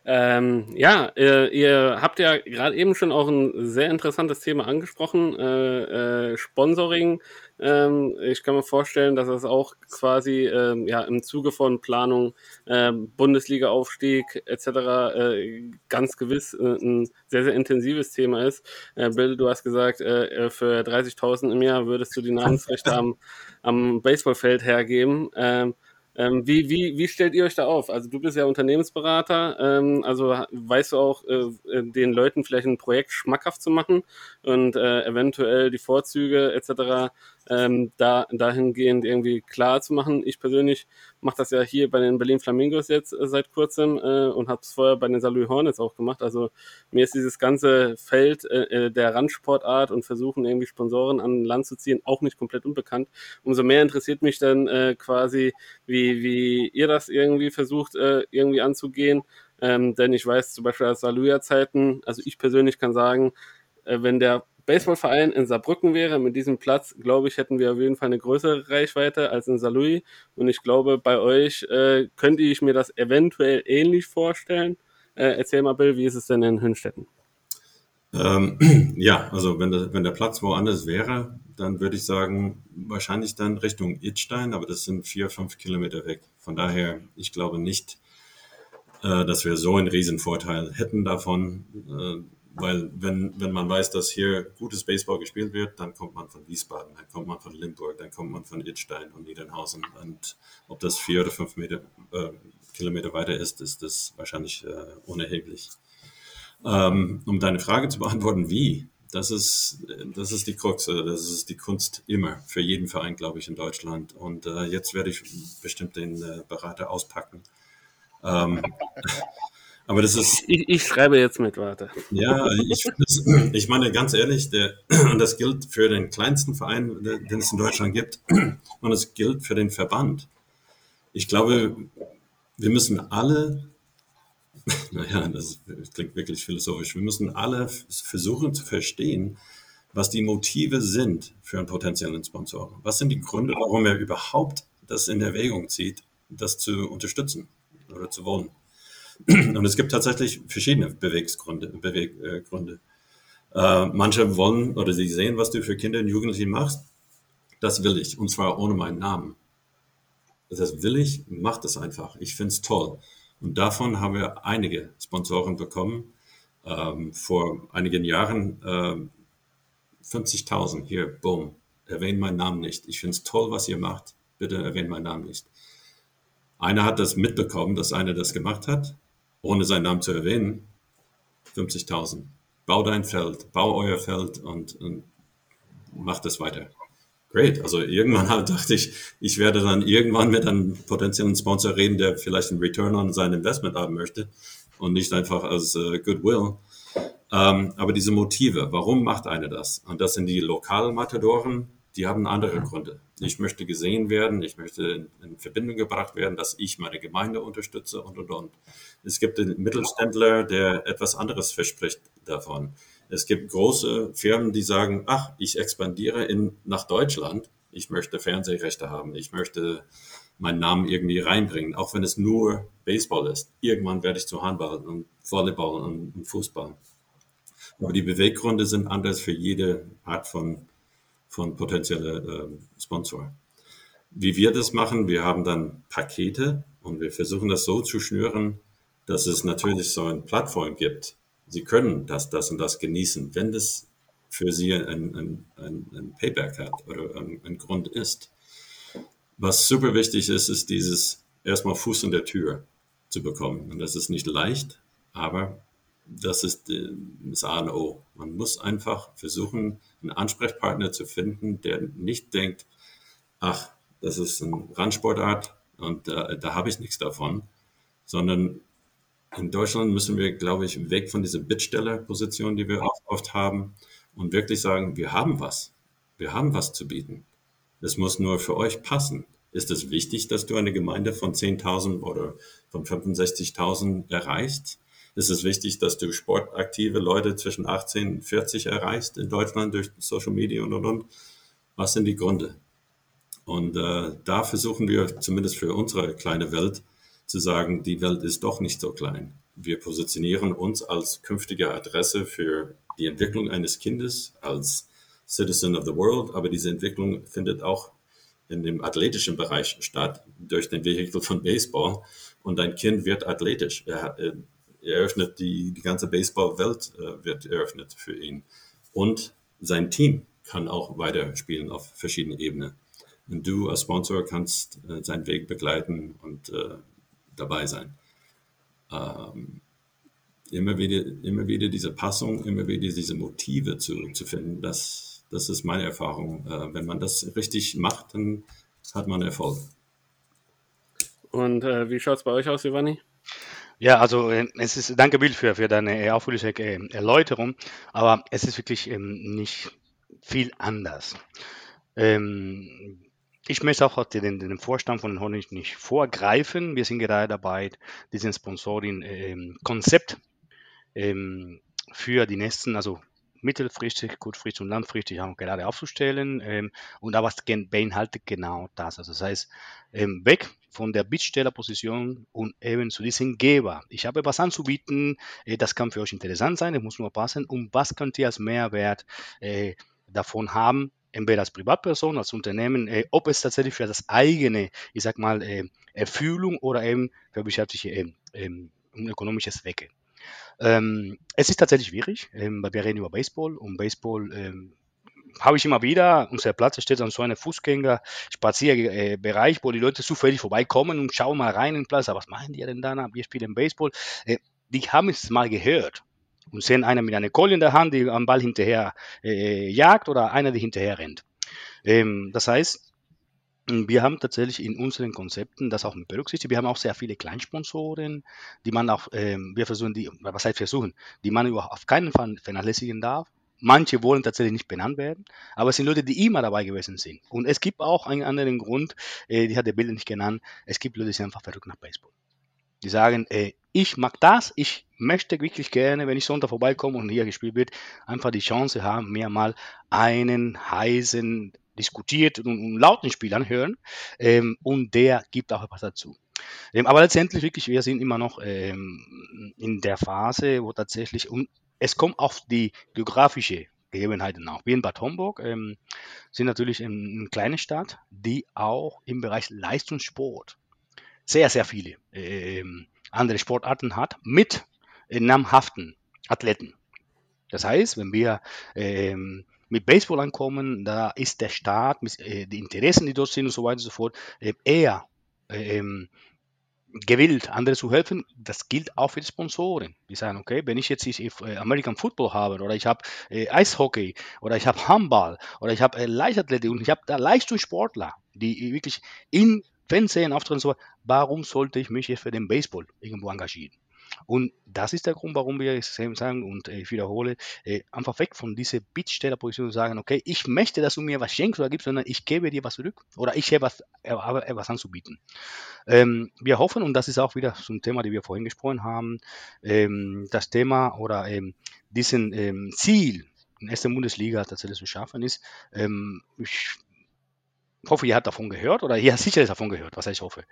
Ähm, ja, äh, ihr habt ja gerade eben schon auch ein sehr interessantes Thema angesprochen, äh, äh, Sponsoring. Ähm, ich kann mir vorstellen, dass das auch quasi ähm, ja, im Zuge von Planung, äh, Bundesliga-Aufstieg etc. Äh, ganz gewiss äh, ein sehr, sehr intensives Thema ist. Äh, Bill, du hast gesagt, äh, für 30.000 im Jahr würdest du die Namensrechte am, am Baseballfeld hergeben. Ähm, Ähm, wie, wie, wie stellt ihr euch da auf? Also du bist ja Unternehmensberater, ähm, also weißt du auch, äh, den Leuten vielleicht ein Projekt schmackhaft zu machen und äh, eventuell die Vorzüge etc ähm, da, dahingehend irgendwie klar zu machen. Ich persönlich mache das ja hier bei den Berlin Flamingos jetzt äh, seit kurzem äh, und habe es vorher bei den Salou Hornets auch gemacht. Also mir ist dieses ganze Feld äh, äh, der Randsportart und versuchen irgendwie Sponsoren an Land zu ziehen auch nicht komplett unbekannt. Umso mehr interessiert mich dann äh, quasi, wie, wie ihr das irgendwie versucht äh, irgendwie anzugehen. Ähm, denn ich weiß zum Beispiel aus Saluja-Zeiten, also ich persönlich kann sagen, äh, wenn der Baseballverein in Saarbrücken wäre, mit diesem Platz, glaube ich, hätten wir auf jeden Fall eine größere Reichweite als in Saarlouis. Und ich glaube, bei euch äh, könnte ich mir das eventuell ähnlich vorstellen. Äh, erzähl mal, Bill, wie ist es denn in Hünstetten? Ähm, ja, also wenn der, wenn der Platz woanders wäre, dann würde ich sagen, wahrscheinlich dann Richtung Idstein, aber das sind vier, fünf Kilometer weg. Von daher, ich glaube nicht, äh, dass wir so einen riesen Vorteil hätten davon. Weil wenn, wenn man weiß, dass hier gutes Baseball gespielt wird, dann kommt man von Wiesbaden, dann kommt man von Limburg, dann kommt man von Idstein und Niedernhausen. Und ob das vier oder fünf Meter, äh, Kilometer weiter ist, ist das wahrscheinlich äh, unerheblich. Ähm, um deine Frage zu beantworten, wie? Das ist, das ist die Krux, äh, das ist die Kunst immer, für jeden Verein, glaube ich, in Deutschland. Und äh, jetzt werde ich bestimmt den äh, Berater auspacken. Ähm, aber das ist. Ich, ich schreibe jetzt mit, warte. Ja, ich, das, ich meine ganz ehrlich, der, und das gilt für den kleinsten Verein, den es in Deutschland gibt, und es gilt für den Verband. Ich glaube, wir müssen alle, naja, das, das klingt wirklich philosophisch, wir müssen alle versuchen zu verstehen, was die Motive sind für einen potenziellen Sponsor. Was sind die Gründe, warum er überhaupt das in Erwägung zieht, das zu unterstützen oder zu wollen? Und es gibt tatsächlich verschiedene Bewegsgründe. Beweggründe. Äh, manche wollen oder sie sehen, was du für Kinder und Jugendliche machst. Das will ich. Und zwar ohne meinen Namen. Das will ich, mach das einfach. Ich finde es toll. Und davon haben wir einige Sponsoren bekommen. Ähm, vor einigen Jahren äh, 50.000 hier, boom, erwähnt meinen Namen nicht. Ich finde es toll, was ihr macht. Bitte erwähnt meinen Namen nicht. Einer hat das mitbekommen, dass einer das gemacht hat ohne seinen Namen zu erwähnen, 50.000. Bau dein Feld, bau euer Feld und, und macht das weiter. Great. Also irgendwann halt dachte ich, ich werde dann irgendwann mit einem potenziellen Sponsor reden, der vielleicht einen Return on sein Investment haben möchte und nicht einfach als äh, Goodwill. Ähm, aber diese Motive, warum macht einer das? Und das sind die Lokalmatadoren, die haben andere Gründe. Ich möchte gesehen werden, ich möchte in Verbindung gebracht werden, dass ich meine Gemeinde unterstütze und, und, und. Es gibt den Mittelständler, der etwas anderes verspricht davon. Es gibt große Firmen, die sagen, ach, ich expandiere in, nach Deutschland, ich möchte Fernsehrechte haben, ich möchte meinen Namen irgendwie reinbringen, auch wenn es nur Baseball ist. Irgendwann werde ich zu Handball und Volleyball und Fußball. Aber die Beweggründe sind anders für jede Art von von potenzieller äh, Sponsor. Wie wir das machen, wir haben dann Pakete und wir versuchen das so zu schnüren, dass es natürlich so eine Plattform gibt. Sie können das, das und das genießen, wenn das für Sie ein, ein, ein, ein Payback hat oder ein, ein Grund ist. Was super wichtig ist, ist dieses erstmal Fuß in der Tür zu bekommen. Und das ist nicht leicht, aber das ist äh, das A und O. Man muss einfach versuchen, einen Ansprechpartner zu finden, der nicht denkt, ach, das ist eine Randsportart und äh, da habe ich nichts davon, sondern in Deutschland müssen wir, glaube ich, weg von dieser Bittstellerposition, die wir oft, oft haben und wirklich sagen, wir haben was. Wir haben was zu bieten. Es muss nur für euch passen. Ist es wichtig, dass du eine Gemeinde von 10.000 oder von 65.000 erreichst? Ist es wichtig, dass du sportaktive Leute zwischen 18 und 40 erreichst in Deutschland durch Social Media und und und. Was sind die Gründe? Und äh, da versuchen wir zumindest für unsere kleine Welt zu sagen, die Welt ist doch nicht so klein. Wir positionieren uns als künftige Adresse für die Entwicklung eines Kindes, als Citizen of the World, aber diese Entwicklung findet auch in dem athletischen Bereich statt, durch den Vehikel von Baseball. Und dein Kind wird athletisch. Er, äh, eröffnet, die, die ganze Baseballwelt äh, wird eröffnet für ihn. Und sein Team kann auch weiterspielen auf verschiedenen Ebenen. und du als Sponsor kannst äh, seinen Weg begleiten und äh, dabei sein. Ähm, immer wieder, immer wieder diese Passung, immer wieder diese Motive zu, zu finden, das, das ist meine Erfahrung. Äh, wenn man das richtig macht, dann hat man Erfolg. Und äh, wie schaut es bei euch aus, Giovanni? Ja, also äh, es ist, danke Bill für, für deine äh, ausführliche äh, Erläuterung, aber es ist wirklich ähm, nicht viel anders. Ähm, ich möchte auch den, den Vorstand von Honig nicht vorgreifen. Wir sind gerade dabei, diesen Sponsoring-Konzept ähm, für die nächsten, also mittelfristig, kurzfristig und langfristig haben gerade aufzustellen. Ähm, und da was beinhaltet genau das. Also das heißt, ähm, weg von der Bittstellerposition und eben zu diesem Geber. Ich habe was anzubieten, äh, das kann für euch interessant sein, das muss nur passen. Und was könnt ihr als Mehrwert äh, davon haben? Entweder als Privatperson, als Unternehmen, äh, ob es tatsächlich für das eigene, ich sag mal, äh, Erfüllung oder eben für wirtschaftliche äh, ähm, und ökonomische Zwecke. Ähm, es ist tatsächlich schwierig, ähm, weil wir reden über Baseball und Baseball ähm, habe ich immer wieder, unser Platz steht an so einem Fußgänger-Spazierbereich, wo die Leute zufällig vorbeikommen und schauen mal rein in den Platz. Was machen die denn da? Wir spielen Baseball. Äh, die haben es mal gehört und sehen einen mit einer Kohle in der Hand, die am Ball hinterher äh, jagt oder einer, der hinterher rennt. Ähm, das heißt, wir haben tatsächlich in unseren Konzepten das auch mit berücksichtigt. Wir haben auch sehr viele Kleinsponsoren, die man auch, ähm, wir versuchen, die, was heißt versuchen, die man auf keinen Fall vernachlässigen darf. Manche wollen tatsächlich nicht benannt werden, aber es sind Leute, die immer dabei gewesen sind. Und es gibt auch einen anderen Grund, äh, die hat der Bild nicht genannt. Es gibt Leute, die sind einfach verrückt nach Baseball. Die sagen, äh, ich mag das, ich möchte wirklich gerne, wenn ich Sonntag vorbeikomme und hier gespielt wird, einfach die Chance haben, mir mal einen heißen diskutiert und, und lauten Spiel anhören. Ähm, und der gibt auch etwas dazu. Ähm, aber letztendlich wirklich, wir sind immer noch ähm, in der Phase, wo tatsächlich, und es kommt auf die geografische Gegebenheiten nach. Wir in Bad Homburg ähm, sind natürlich eine ein kleine Stadt, die auch im Bereich Leistungssport sehr, sehr viele ähm, andere Sportarten hat mit äh, namhaften Athleten. Das heißt, wenn wir ähm, mit Baseball ankommen, da ist der Staat, äh, die Interessen, die dort sind und so weiter und so fort, äh, eher ähm, gewillt, andere zu helfen. Das gilt auch für die Sponsoren. Die sagen, okay, wenn ich jetzt äh, American Football habe oder ich habe äh, Eishockey oder ich habe Handball oder ich habe äh, Leichtathletik und ich habe da Leistungssportler, die wirklich in Fernsehen auftreten, so, warum sollte ich mich jetzt für den Baseball irgendwo engagieren? Und das ist der Grund, warum wir sagen, und ich wiederhole, äh, einfach weg von dieser Bittstellerposition und sagen, okay, ich möchte, dass du mir was schenkst oder gibst, sondern ich gebe dir was zurück oder ich habe was, habe etwas anzubieten. Ähm, wir hoffen, und das ist auch wieder so ein Thema, das wir vorhin gesprochen haben, ähm, das Thema oder ähm, diesen ähm, Ziel in der ersten Bundesliga tatsächlich zu schaffen ist. Ich hoffe, ihr habt davon gehört oder ihr habt sicherlich davon gehört, was ich hoffe,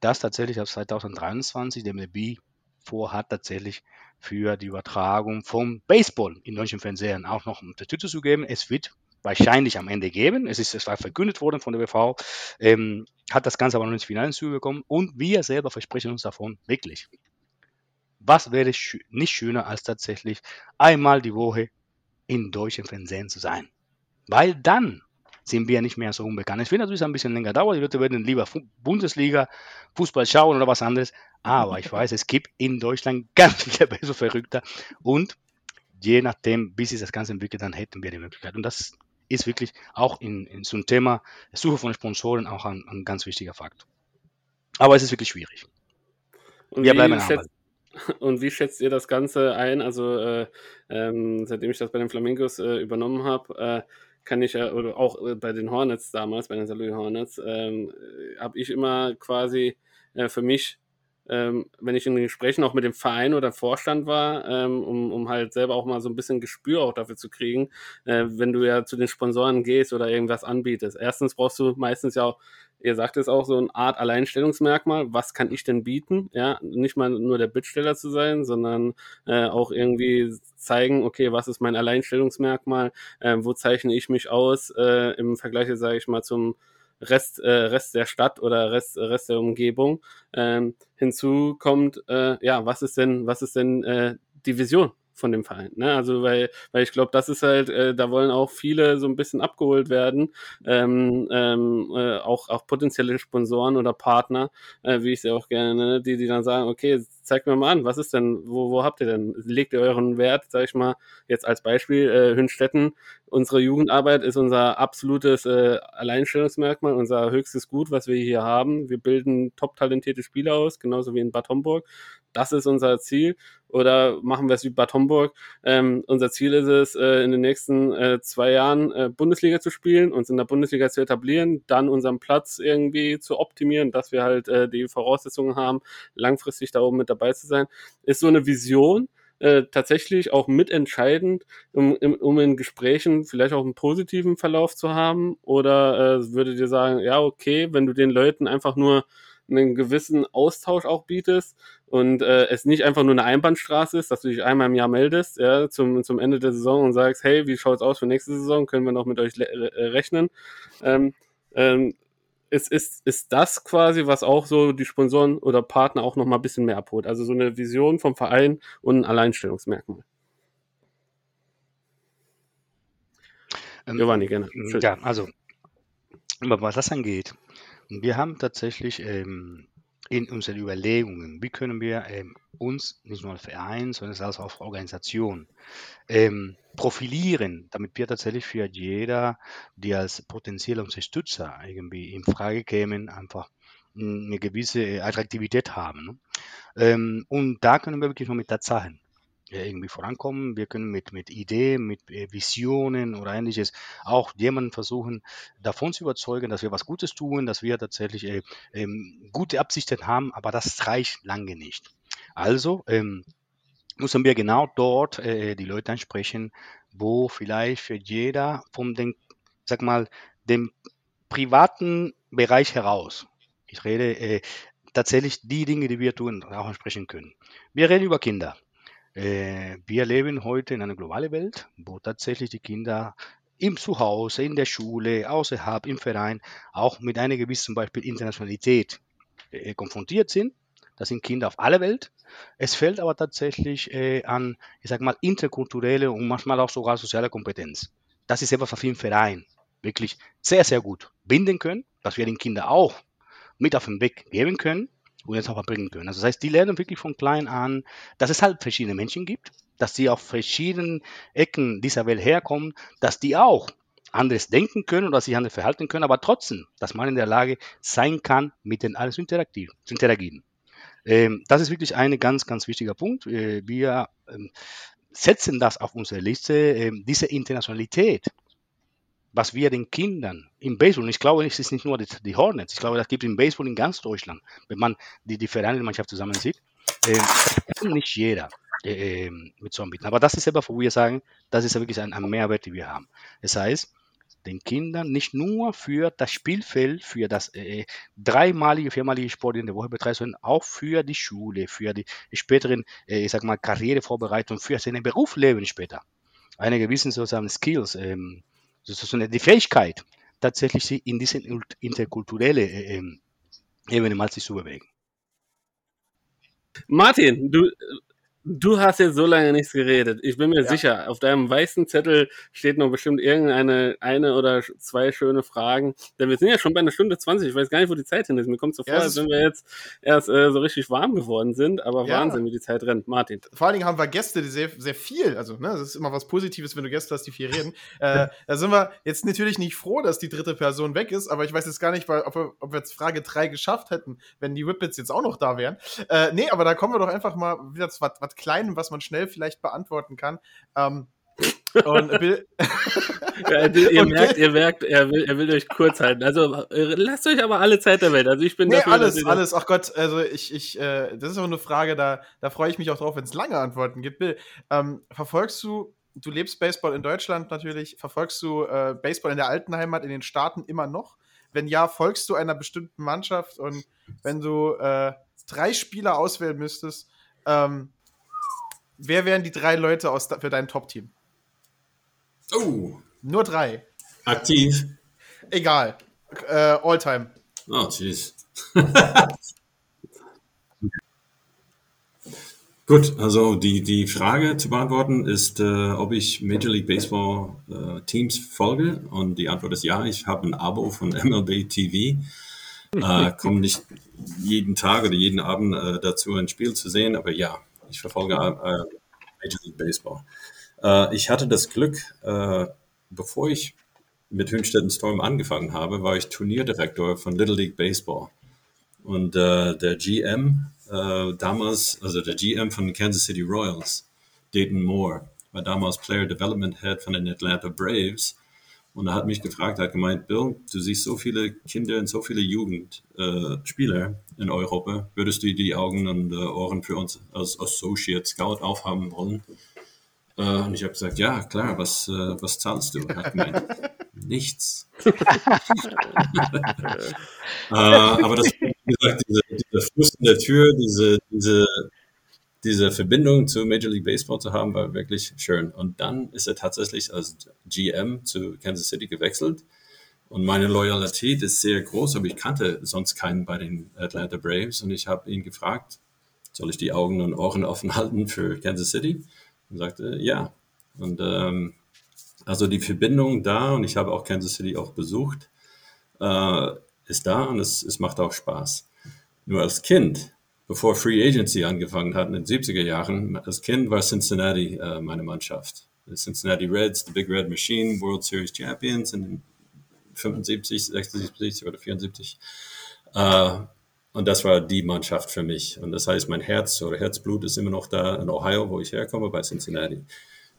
dass tatsächlich ab 2023 der MLB vorhat, tatsächlich für die Übertragung vom Baseball in deutschen Fernsehern auch noch Unterstützung zu geben. Es wird wahrscheinlich am Ende geben. Es ist es war verkündet worden von der BV, ähm, hat das Ganze aber noch nicht final zugekommen und wir selber versprechen uns davon wirklich. Was wäre schö nicht schöner als tatsächlich einmal die Woche in deutschen Fernsehen zu sein? Weil dann sind wir nicht mehr so unbekannt. Es wird natürlich ein bisschen länger dauern. Die Leute werden lieber Bundesliga, Fußball schauen oder was anderes. Aber ich weiß, es gibt in Deutschland ganz viele so Verrückter. Und je nachdem, wie sich das Ganze entwickelt, dann hätten wir die Möglichkeit. Und das ist wirklich auch in, in so einem Thema Suche von Sponsoren auch ein, ein ganz wichtiger Fakt. Aber es ist wirklich schwierig. Und wir bleiben schätzt, Und wie schätzt ihr das Ganze ein? Also, äh, ähm, seitdem ich das bei den Flamingos äh, übernommen habe, äh, kann ich ja, oder auch äh, bei den Hornets damals, bei den Salou Hornets, ähm, habe ich immer quasi äh, für mich, ähm, wenn ich in den Gesprächen auch mit dem Verein oder Vorstand war, ähm, um, um halt selber auch mal so ein bisschen Gespür auch dafür zu kriegen, äh, wenn du ja zu den Sponsoren gehst oder irgendwas anbietest. Erstens brauchst du meistens ja auch ihr sagt es auch so eine Art Alleinstellungsmerkmal. Was kann ich denn bieten? Ja, nicht mal nur der Bittsteller zu sein, sondern äh, auch irgendwie zeigen, okay, was ist mein Alleinstellungsmerkmal? Äh, wo zeichne ich mich aus äh, im Vergleich, sage ich mal, zum Rest, äh, Rest der Stadt oder Rest, Rest der Umgebung. Ähm, hinzu kommt, äh, ja, was ist denn, was ist denn äh, die Vision von dem Verein. Ne? Also weil, weil ich glaube, das ist halt, äh, da wollen auch viele so ein bisschen abgeholt werden, ähm, ähm, äh, auch, auch potenzielle Sponsoren oder Partner, äh, wie ich sie auch gerne nenne, die, die dann sagen, okay, zeigt mir mal an, was ist denn, wo, wo habt ihr denn, legt ihr euren Wert, sag ich mal, jetzt als Beispiel, äh, Hünstetten, unsere Jugendarbeit ist unser absolutes äh, Alleinstellungsmerkmal, unser höchstes Gut, was wir hier haben. Wir bilden top talentierte Spieler aus, genauso wie in Bad Homburg. Das ist unser Ziel. Oder machen wir es wie Bad Homburg? Ähm, unser Ziel ist es, äh, in den nächsten äh, zwei Jahren äh, Bundesliga zu spielen, uns in der Bundesliga zu etablieren, dann unseren Platz irgendwie zu optimieren, dass wir halt äh, die Voraussetzungen haben, langfristig da oben mit dabei zu sein. Ist so eine Vision, äh, tatsächlich auch mitentscheidend, um, um in Gesprächen vielleicht auch einen positiven Verlauf zu haben? Oder äh, würdet ihr sagen, ja, okay, wenn du den Leuten einfach nur einen gewissen Austausch auch bietest und äh, es nicht einfach nur eine Einbahnstraße ist, dass du dich einmal im Jahr meldest, ja, zum, zum Ende der Saison und sagst, hey, wie schaut's aus für nächste Saison? Können wir noch mit euch rechnen? Ähm, ähm, ist, ist, ist das quasi, was auch so die Sponsoren oder Partner auch noch mal ein bisschen mehr abholt. Also so eine Vision vom Verein und ein Alleinstellungsmerkmal. Ähm, Giovanni, gerne. Schön. Ja, also, was das angeht, wir haben tatsächlich ähm, in unseren Überlegungen, wie können wir ähm, uns, nicht nur als Verein, sondern als auch Organisation, ähm, profilieren, damit wir tatsächlich für jeder, die als potenzieller Unterstützer irgendwie in Frage kämen, einfach eine gewisse Attraktivität haben. Ne? Ähm, und da können wir wirklich nur mit Tatsachen irgendwie vorankommen. Wir können mit, mit Ideen, mit äh, Visionen oder ähnliches auch jemanden versuchen, davon zu überzeugen, dass wir was Gutes tun, dass wir tatsächlich äh, ähm, gute Absichten haben, aber das reicht lange nicht. Also ähm, müssen wir genau dort äh, die Leute ansprechen, wo vielleicht für jeder von den, sag mal, dem privaten Bereich heraus, ich rede äh, tatsächlich die Dinge, die wir tun, auch ansprechen können. Wir reden über Kinder. Äh, wir leben heute in einer globalen Welt, wo tatsächlich die Kinder im Zuhause, in der Schule, außerhalb, im Verein auch mit einer gewissen zum Beispiel Internationalität äh, konfrontiert sind. Das sind Kinder auf aller Welt. Es fällt aber tatsächlich äh, an, ich sag mal, interkulturelle und manchmal auch sogar soziale Kompetenz. Das ist etwas, was wir im Verein wirklich sehr, sehr gut binden können, was wir den Kindern auch mit auf den Weg geben können und jetzt auch verbringen können. Also das heißt, die lernen wirklich von klein an, dass es halt verschiedene Menschen gibt, dass die auf verschiedenen Ecken dieser Welt herkommen, dass die auch anderes denken können oder sich anders verhalten können, aber trotzdem, dass man in der Lage sein kann, mit den alles zu interagieren. Ähm, das ist wirklich ein ganz, ganz wichtiger Punkt. Äh, wir ähm, setzen das auf unsere Liste, ähm, diese Internationalität was wir den Kindern im Baseball, und ich glaube, es ist nicht nur die, die Hornets, ich glaube, das gibt es im Baseball in ganz Deutschland, wenn man die, die Vereine zusammen sieht, äh, nicht jeder äh, mit so anbieten. Aber das ist etwas, wo wir sagen, das ist wirklich ein, ein Mehrwert, den wir haben. Das heißt, den Kindern nicht nur für das Spielfeld, für das äh, dreimalige, viermalige Sport in der Woche betreiben, sondern auch für die Schule, für die späteren, äh, ich sag mal, Karrierevorbereitung, für seine Berufsleben später. Eine gewissen sozusagen Skills, ähm, sozusagen die Fähigkeit, tatsächlich in diese interkulturelle äh, ähm, Ebene mal sich zu bewegen. Martin, du, Du hast jetzt so lange nichts geredet. Ich bin mir ja. sicher, auf deinem weißen Zettel steht noch bestimmt irgendeine eine oder zwei schöne Fragen. Denn wir sind ja schon bei einer Stunde 20. Ich weiß gar nicht, wo die Zeit hin ist. Mir kommt so vor, ja, als wenn wir jetzt erst äh, so richtig warm geworden sind. Aber ja. Wahnsinn, wie die Zeit rennt. Martin. Vor allen Dingen haben wir Gäste, die sehr, sehr viel, also ne, das ist immer was Positives, wenn du Gäste hast, die viel reden. äh, da sind wir jetzt natürlich nicht froh, dass die dritte Person weg ist, aber ich weiß jetzt gar nicht, weil, ob, wir, ob wir jetzt Frage 3 geschafft hätten, wenn die Whippets jetzt auch noch da wären. Äh, nee, aber da kommen wir doch einfach mal wieder zu was was Kleinem, was man schnell vielleicht beantworten kann. Ähm, und Bill ja, ihr, merkt, ihr merkt, er will, er will euch kurz halten. Also äh, lasst euch aber alle Zeit der Welt. Also ich bin nee, dafür, alles, alles. Ach Gott, also ich, ich, äh, das ist auch eine Frage, da, da freue ich mich auch drauf, wenn es lange Antworten gibt. Bill, ähm, verfolgst du, du lebst Baseball in Deutschland natürlich, verfolgst du äh, Baseball in der alten Heimat in den Staaten immer noch? Wenn ja, folgst du einer bestimmten Mannschaft und wenn du äh, drei Spieler auswählen müsstest, ähm, wer wären die drei Leute aus, für dein Top-Team? Oh. Nur drei. Aktiv. Egal. Äh, All-time. Oh, tschüss. Gut, also die, die Frage zu beantworten ist, äh, ob ich Major League Baseball äh, Teams folge. Und die Antwort ist ja, ich habe ein Abo von MLB TV. Äh, komme nicht jeden Tag oder jeden Abend äh, dazu, ein Spiel zu sehen, aber ja, ich verfolge äh, Major League Baseball. Äh, ich hatte das Glück, äh, bevor ich mit Hünstetten Storm angefangen habe, war ich Turnierdirektor von Little League Baseball. Und äh, der GM äh, damals, also der GM von Kansas City Royals, Dayton Moore, war damals Player Development Head von den Atlanta Braves. Und er hat mich gefragt, er hat gemeint, Bill, du siehst so viele Kinder und so viele Jugendspieler äh, in Europa, würdest du die Augen und äh, Ohren für uns als Associate Scout aufhaben wollen? Äh, und ich habe gesagt, ja, klar, was, äh, was zahlst du? Er hat gemeint, nichts. aber das, wie gesagt, diese, dieser Fuß in der Tür, diese, diese, diese Verbindung zu Major League Baseball zu haben, war wirklich schön. Und dann ist er tatsächlich als GM zu Kansas City gewechselt. Und meine Loyalität ist sehr groß, aber ich kannte sonst keinen bei den Atlanta Braves. Und ich habe ihn gefragt, soll ich die Augen und Ohren offen halten für Kansas City? Und sagte, ja. Und ähm, also die Verbindung da, und ich habe auch Kansas City auch besucht, äh, ist da und es, es macht auch Spaß. Nur als Kind, bevor Free Agency angefangen hat in den 70er Jahren, als Kind war Cincinnati äh, meine Mannschaft. Die Cincinnati Reds, the Big Red Machine, World Series Champions in 75, 76 oder 74. Äh, und das war die Mannschaft für mich. Und das heißt, mein Herz oder Herzblut ist immer noch da in Ohio, wo ich herkomme, bei Cincinnati.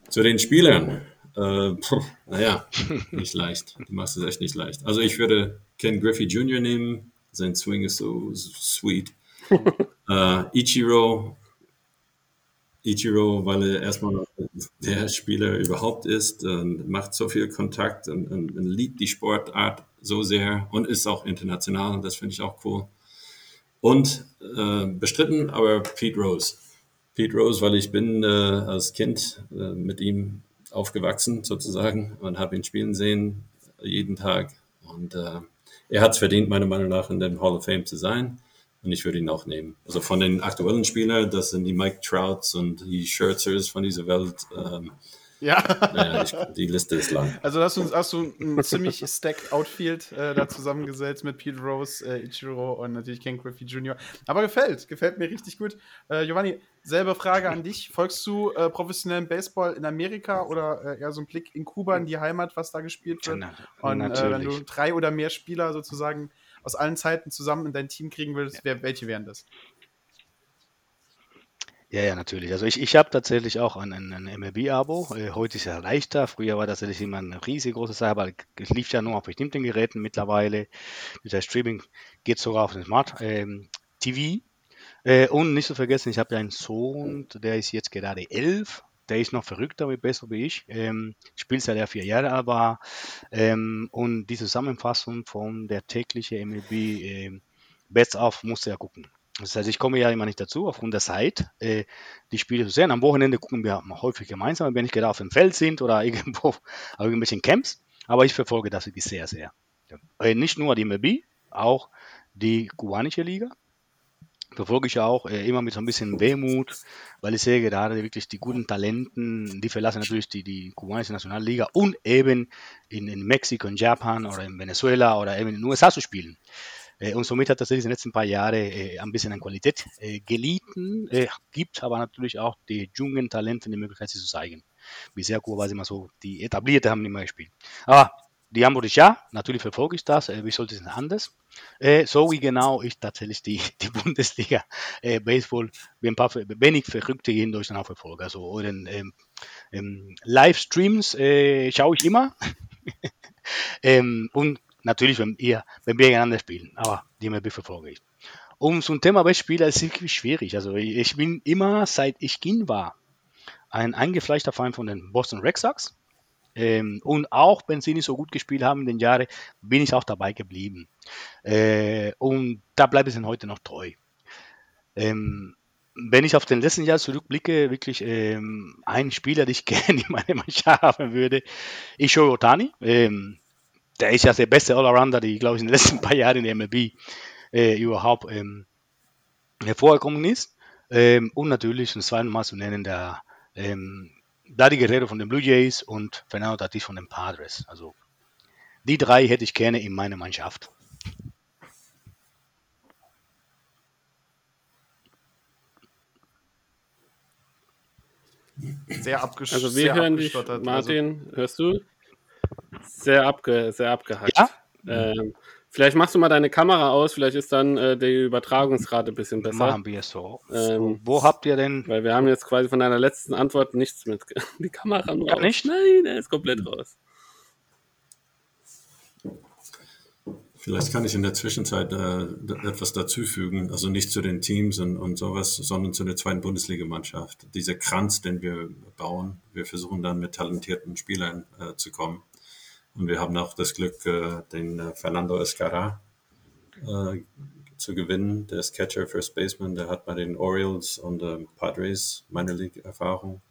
Zu den Spielern. Äh, naja, nicht leicht. Du machst es echt nicht leicht. Also ich würde Ken Griffey Jr. nehmen. Sein Swing ist so sweet. äh, Ichiro. Ichiro, weil er erstmal der Spieler überhaupt ist und macht so viel Kontakt und, und, und liebt die Sportart so sehr und ist auch international. Das finde ich auch cool. Und äh, bestritten, aber Pete Rose. Pete Rose, weil ich bin äh, als Kind äh, mit ihm aufgewachsen sozusagen und habe ihn spielen sehen jeden Tag. Und äh, er hat es verdient, meiner Meinung nach, in dem Hall of Fame zu sein. Und ich würde ihn auch nehmen. Also von den aktuellen Spielern, das sind die Mike Trouts und die Scherzers von dieser Welt. Ähm, ja. Naja, die, die, Liste ist lang. Also hast du, hast du ein ziemlich stacked Outfield äh, da zusammengesetzt mit Pete Rose, äh, Ichiro und natürlich Ken Griffey Jr. Aber gefällt, gefällt mir richtig gut. Äh, Giovanni, selbe Frage an dich. Folgst du äh, professionellen Baseball in Amerika oder äh, eher so ein Blick in Kuba, in die Heimat, was da gespielt wird? Na, und äh, wenn du drei oder mehr Spieler sozusagen aus allen Zeiten zusammen in dein Team kriegen würdest, wer, welche wären das? Ja, ja, natürlich. Also ich, ich habe tatsächlich auch ein, ein, ein MLB-Abo. Äh, heute ist ja leichter. Früher war das tatsächlich immer eine riesige große Sache, aber es lief ja nur auf bestimmten Geräten mittlerweile. Mit der Streaming geht sogar auf den Smart ähm, TV. Äh, und nicht zu vergessen, ich habe ja einen Sohn, der ist jetzt gerade elf. Der ist noch verrückter wie besser wie ich. Ähm, spielt seit er vier Jahre war. Ähm, und die Zusammenfassung von der täglichen MLB ähm, Best of musste er gucken. Das heißt, ich komme ja immer nicht dazu, aufgrund der Zeit, äh, die Spiele zu sehen. Am Wochenende gucken wir häufig gemeinsam, wenn ich gerade auf dem Feld sind oder irgendwo auf irgendwelchen Camps. Aber ich verfolge das wirklich sehr, sehr. Äh, nicht nur die MLB, auch die kubanische Liga. Verfolge ich auch äh, immer mit so ein bisschen Wehmut, weil ich sehe gerade wirklich die guten Talenten, die verlassen natürlich die, die kubanische Nationalliga und eben in, in Mexiko, in Japan oder in Venezuela oder eben in den USA zu spielen. Äh, Und somit hat tatsächlich in den letzten paar Jahren äh, ein bisschen an Qualität äh, gelitten, äh, gibt aber natürlich auch die jungen Talenten die Möglichkeit, sie zu zeigen. Bisher war es immer so, die Etablierte haben nicht mehr gespielt. Aber die Antwort ist ja, natürlich verfolge ich das, äh, wie sollte es denn anders? Äh, so wie genau ich tatsächlich die, die Bundesliga äh, Baseball ein paar wenig Verrückte hier in Deutschland auch verfolge. Also euren ähm, ähm, Livestreams äh, schaue ich immer. ähm, und natürlich, wenn, ihr, wenn wir gegeneinander spielen, aber die MLB verfolge ich. Um so ein Thema Beispiel ist wirklich schwierig. Also ich ich bin immer, seit ich Kind war, ein eingefleischter Fan von den Boston Red Sox. Ähm, und auch wenn sie nicht so gut gespielt haben in den Jahren, bin ich auch dabei geblieben. Äh, und da bleibe ich heute noch treu. Ähm, wenn ich auf den letzten Jahr zurückblicke, wirklich ähm, ein Spieler, den ich gerne in meiner Mannschaft haben würde, ist Shohei Otani. Ähm, der ist ja der beste Allrounder, die, glaube ich, in den letzten paar Jahren in der MLB äh, überhaupt ähm, hervorgekommen ist. Ähm, und natürlich ein zweites Mal zu nennen der ähm, Daddy Guerrero von den Blue Jays und Fernando Tatis von den Padres. Also die drei hätte ich gerne in meiner Mannschaft. Sehr abgesch Also wir sehr hören dich, abgestottert. Martin, hörst du? Sehr, abge, sehr abgehackt. Ja? Ähm, vielleicht machst du mal deine Kamera aus, vielleicht ist dann äh, die Übertragungsrate ein bisschen besser. Machen wir so. Ähm, Wo habt ihr denn? Weil wir haben jetzt quasi von deiner letzten Antwort nichts mit. Die Kamera nur Gar nicht? Nein, er ist komplett raus. Vielleicht kann ich in der Zwischenzeit äh, etwas dazufügen, also nicht zu den Teams und, und sowas, sondern zu der zweiten Bundesligamannschaft. Dieser Kranz, den wir bauen, wir versuchen dann mit talentierten Spielern äh, zu kommen. Und wir haben auch das Glück, äh, den äh, Fernando Escara äh, zu gewinnen. Der ist Catcher, First Baseman, der hat bei den Orioles und ähm, Padres Minor League Erfahrung.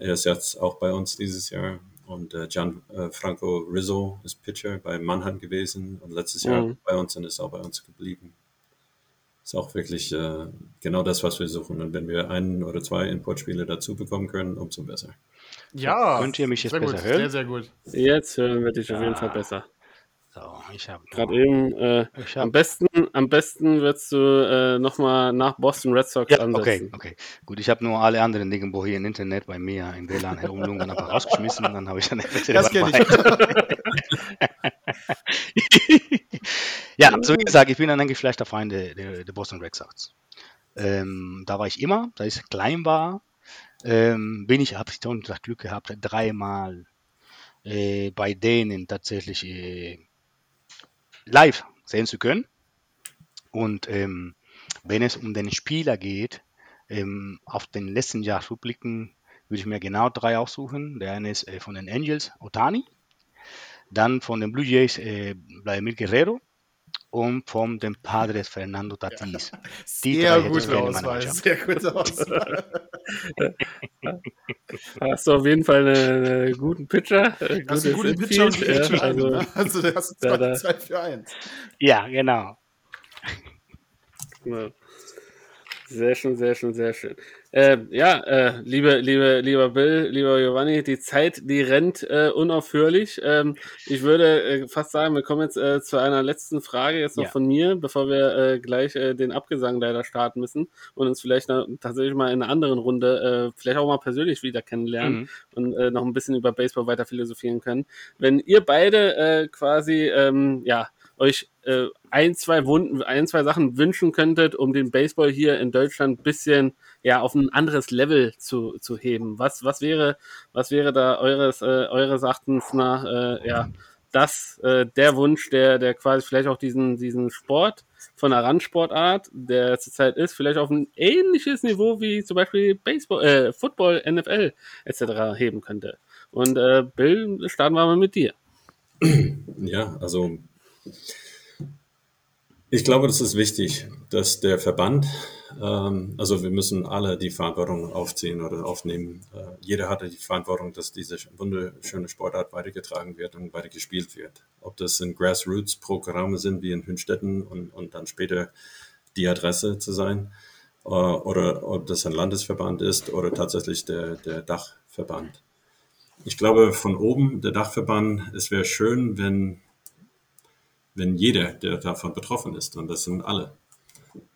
Er ist jetzt auch bei uns dieses Jahr. Und äh, Gianfranco Rizzo ist Pitcher bei Mannheim gewesen und letztes Jahr Mhm. bei uns und ist auch bei uns geblieben. Ist auch wirklich äh, genau das, was wir suchen. Und wenn wir einen oder zwei Importspiele dazu bekommen können, umso besser. Ja, Könnt ihr mich jetzt sehr gut, besser hören? Sehr, sehr gut. Jetzt hören wir dich auf jeden Fall besser. So, ich habe Gerade eben, äh, Ich am hab- besten, am besten würdest du äh, nochmal nach Boston Red Sox Ja, ansetzen. okay, okay. Gut, ich habe nur alle anderen irgendwo hier im Internet bei mir im WLAN herumlungern einfach rausgeschmissen und dann habe ich dann Das kenne ich. ja, so wie gesagt, ich bin ein eingefleischter Feind der, der, der Boston Red Sox. Ähm, da war ich immer, da ich klein war, ähm, bin ich, habe ich schon das Glück gehabt, dreimal äh, bei denen tatsächlich äh, live sehen zu können. Und ähm, wenn es um den Spieler geht, ähm, auf den letzten Jahr rückblicken, würde ich mir genau drei aussuchen. Der eine ist äh, von den Angels, Otani. Dann von den Blue Jays, äh, Vladimir Guerrero. Und von den Padres, Fernando Tatis. Die Sehr gute Auswahl. Sehr gute Auswahl. Hast du auf jeden Fall einen, einen guten Pitcher. Äh, Hast du einen guten Pitcher und ja, also, also, ne? also da hast zwei, da- zwei für eins. Ja, genau. Ja. Sehr schön, sehr schön, sehr schön. Äh, ja, äh, liebe, liebe, lieber Bill, lieber Giovanni, die Zeit, die rennt äh, unaufhörlich. Ähm, ich würde äh, fast sagen, wir kommen jetzt äh, zu einer letzten Frage jetzt noch Ja. von mir, bevor wir äh, gleich äh, den Abgesang leider starten müssen und uns vielleicht noch, tatsächlich mal in einer anderen Runde äh, vielleicht auch mal persönlich wieder kennenlernen Mhm. und äh, noch ein bisschen über Baseball weiter philosophieren können. Wenn ihr beide äh, quasi ähm, ja euch äh, ein, zwei Wunden, ein, zwei Sachen wünschen könntet, um den Baseball hier in Deutschland ein bisschen ja auf ein anderes Level zu, zu heben. Was, was wäre, was wäre da eures, äh, eures Erachtens nach äh, ja das äh, der Wunsch, der, der quasi vielleicht auch diesen, diesen Sport von einer Randsportart, der zurzeit ist, vielleicht auf ein ähnliches Niveau wie zum Beispiel Baseball, äh, Football, NFL etc. heben könnte. Und äh, Bill, starten wir mal mit dir. Ja, also ich glaube, das ist wichtig, dass der Verband, ähm, also wir müssen alle die Verantwortung aufziehen oder aufnehmen. Äh, jeder hatte die Verantwortung, dass diese wunderschöne Sportart weitergetragen wird und weiter gespielt wird. Ob das in Grassroots-Programme sind wie in Hünstetten und, und dann später die Adresse zu sein, äh, oder ob das ein Landesverband ist oder tatsächlich der, der Dachverband. Ich glaube, von oben, der Dachverband, es wäre schön, wenn wenn jeder, der davon betroffen ist, und das sind alle,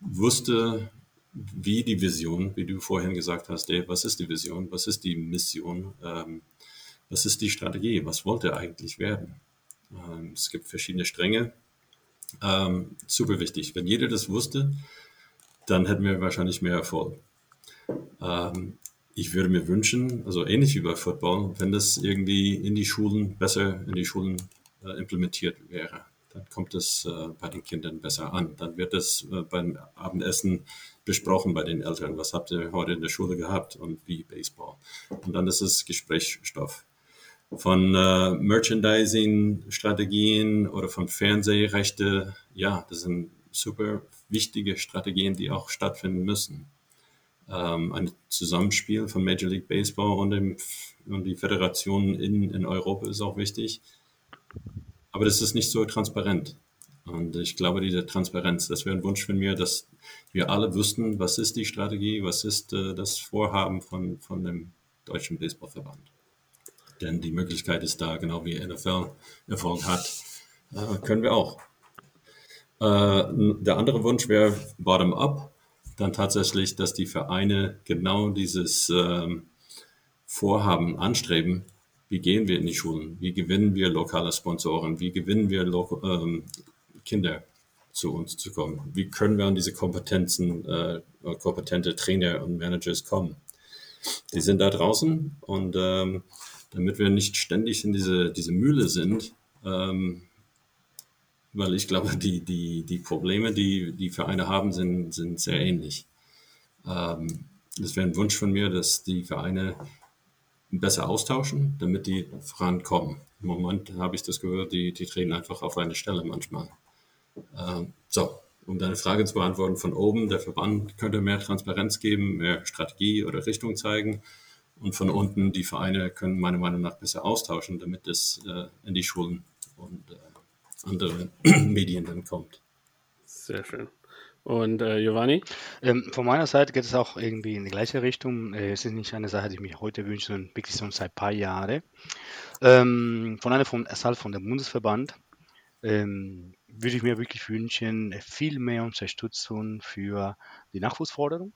wusste, wie die Vision, wie du vorhin gesagt hast, Dave, was ist die Vision, was ist die Mission, ähm, was ist die Strategie, was wollte eigentlich werden. Ähm, es gibt verschiedene Stränge. Ähm, super wichtig. Wenn jeder das wusste, dann hätten wir wahrscheinlich mehr Erfolg. Ähm, ich würde mir wünschen, also ähnlich wie bei Football, wenn das irgendwie in die Schulen besser in die Schulen äh, implementiert wäre dann kommt es äh, bei den Kindern besser an. Dann wird es äh, beim Abendessen besprochen bei den Eltern. Was habt ihr heute in der Schule gehabt und wie Baseball? Und dann ist es Gesprächsstoff. Von äh, Merchandising-Strategien oder von Fernsehrechte, ja, das sind super wichtige Strategien, die auch stattfinden müssen. Ähm, ein Zusammenspiel von Major League Baseball und, dem, und die Föderationen in, in Europa ist auch wichtig. Aber das ist nicht so transparent. Und ich glaube, diese Transparenz, das wäre ein Wunsch von mir, dass wir alle wüssten, was ist die Strategie, was ist äh, das Vorhaben von, von dem Deutschen Baseballverband. Denn die Möglichkeit ist da, genau wie NFL Erfolg hat, äh, können wir auch. Äh, der andere Wunsch wäre bottom-up, dann tatsächlich, dass die Vereine genau dieses ähm, Vorhaben anstreben. Wie gehen wir in die Schulen? Wie gewinnen wir lokale Sponsoren? Wie gewinnen wir Lo ähm, Kinder zu uns zu kommen? Wie können wir an diese Kompetenzen, äh, kompetente Trainer und Managers kommen? Die sind da draußen und ähm, damit wir nicht ständig in diese, diese Mühle sind, ähm, weil ich glaube, die, die, die Probleme, die die Vereine haben, sind, sind sehr ähnlich. Ähm, wäre ein Wunsch von mir, dass die Vereine besser austauschen, damit die vorankommen. Im Moment habe ich das gehört, die, die treten einfach auf eine Stelle manchmal. Ähm, so, um deine Frage zu beantworten, von oben, der Verband könnte mehr Transparenz geben, mehr Strategie oder Richtung zeigen. Und von unten, die Vereine können meiner Meinung nach besser austauschen, damit es äh, in die Schulen und äh, andere Medien dann kommt. Sehr schön. Und äh, Giovanni? Ähm, von meiner Seite geht es auch irgendwie in die gleiche Richtung. Äh, es ist nicht eine Sache, die ich mir heute wünsche, sondern wirklich schon seit ein paar Jahren. Ähm, von einer von, von dem Bundesverband ähm, würde ich mir wirklich wünschen, viel mehr Unterstützung für die Nachwuchsforderung.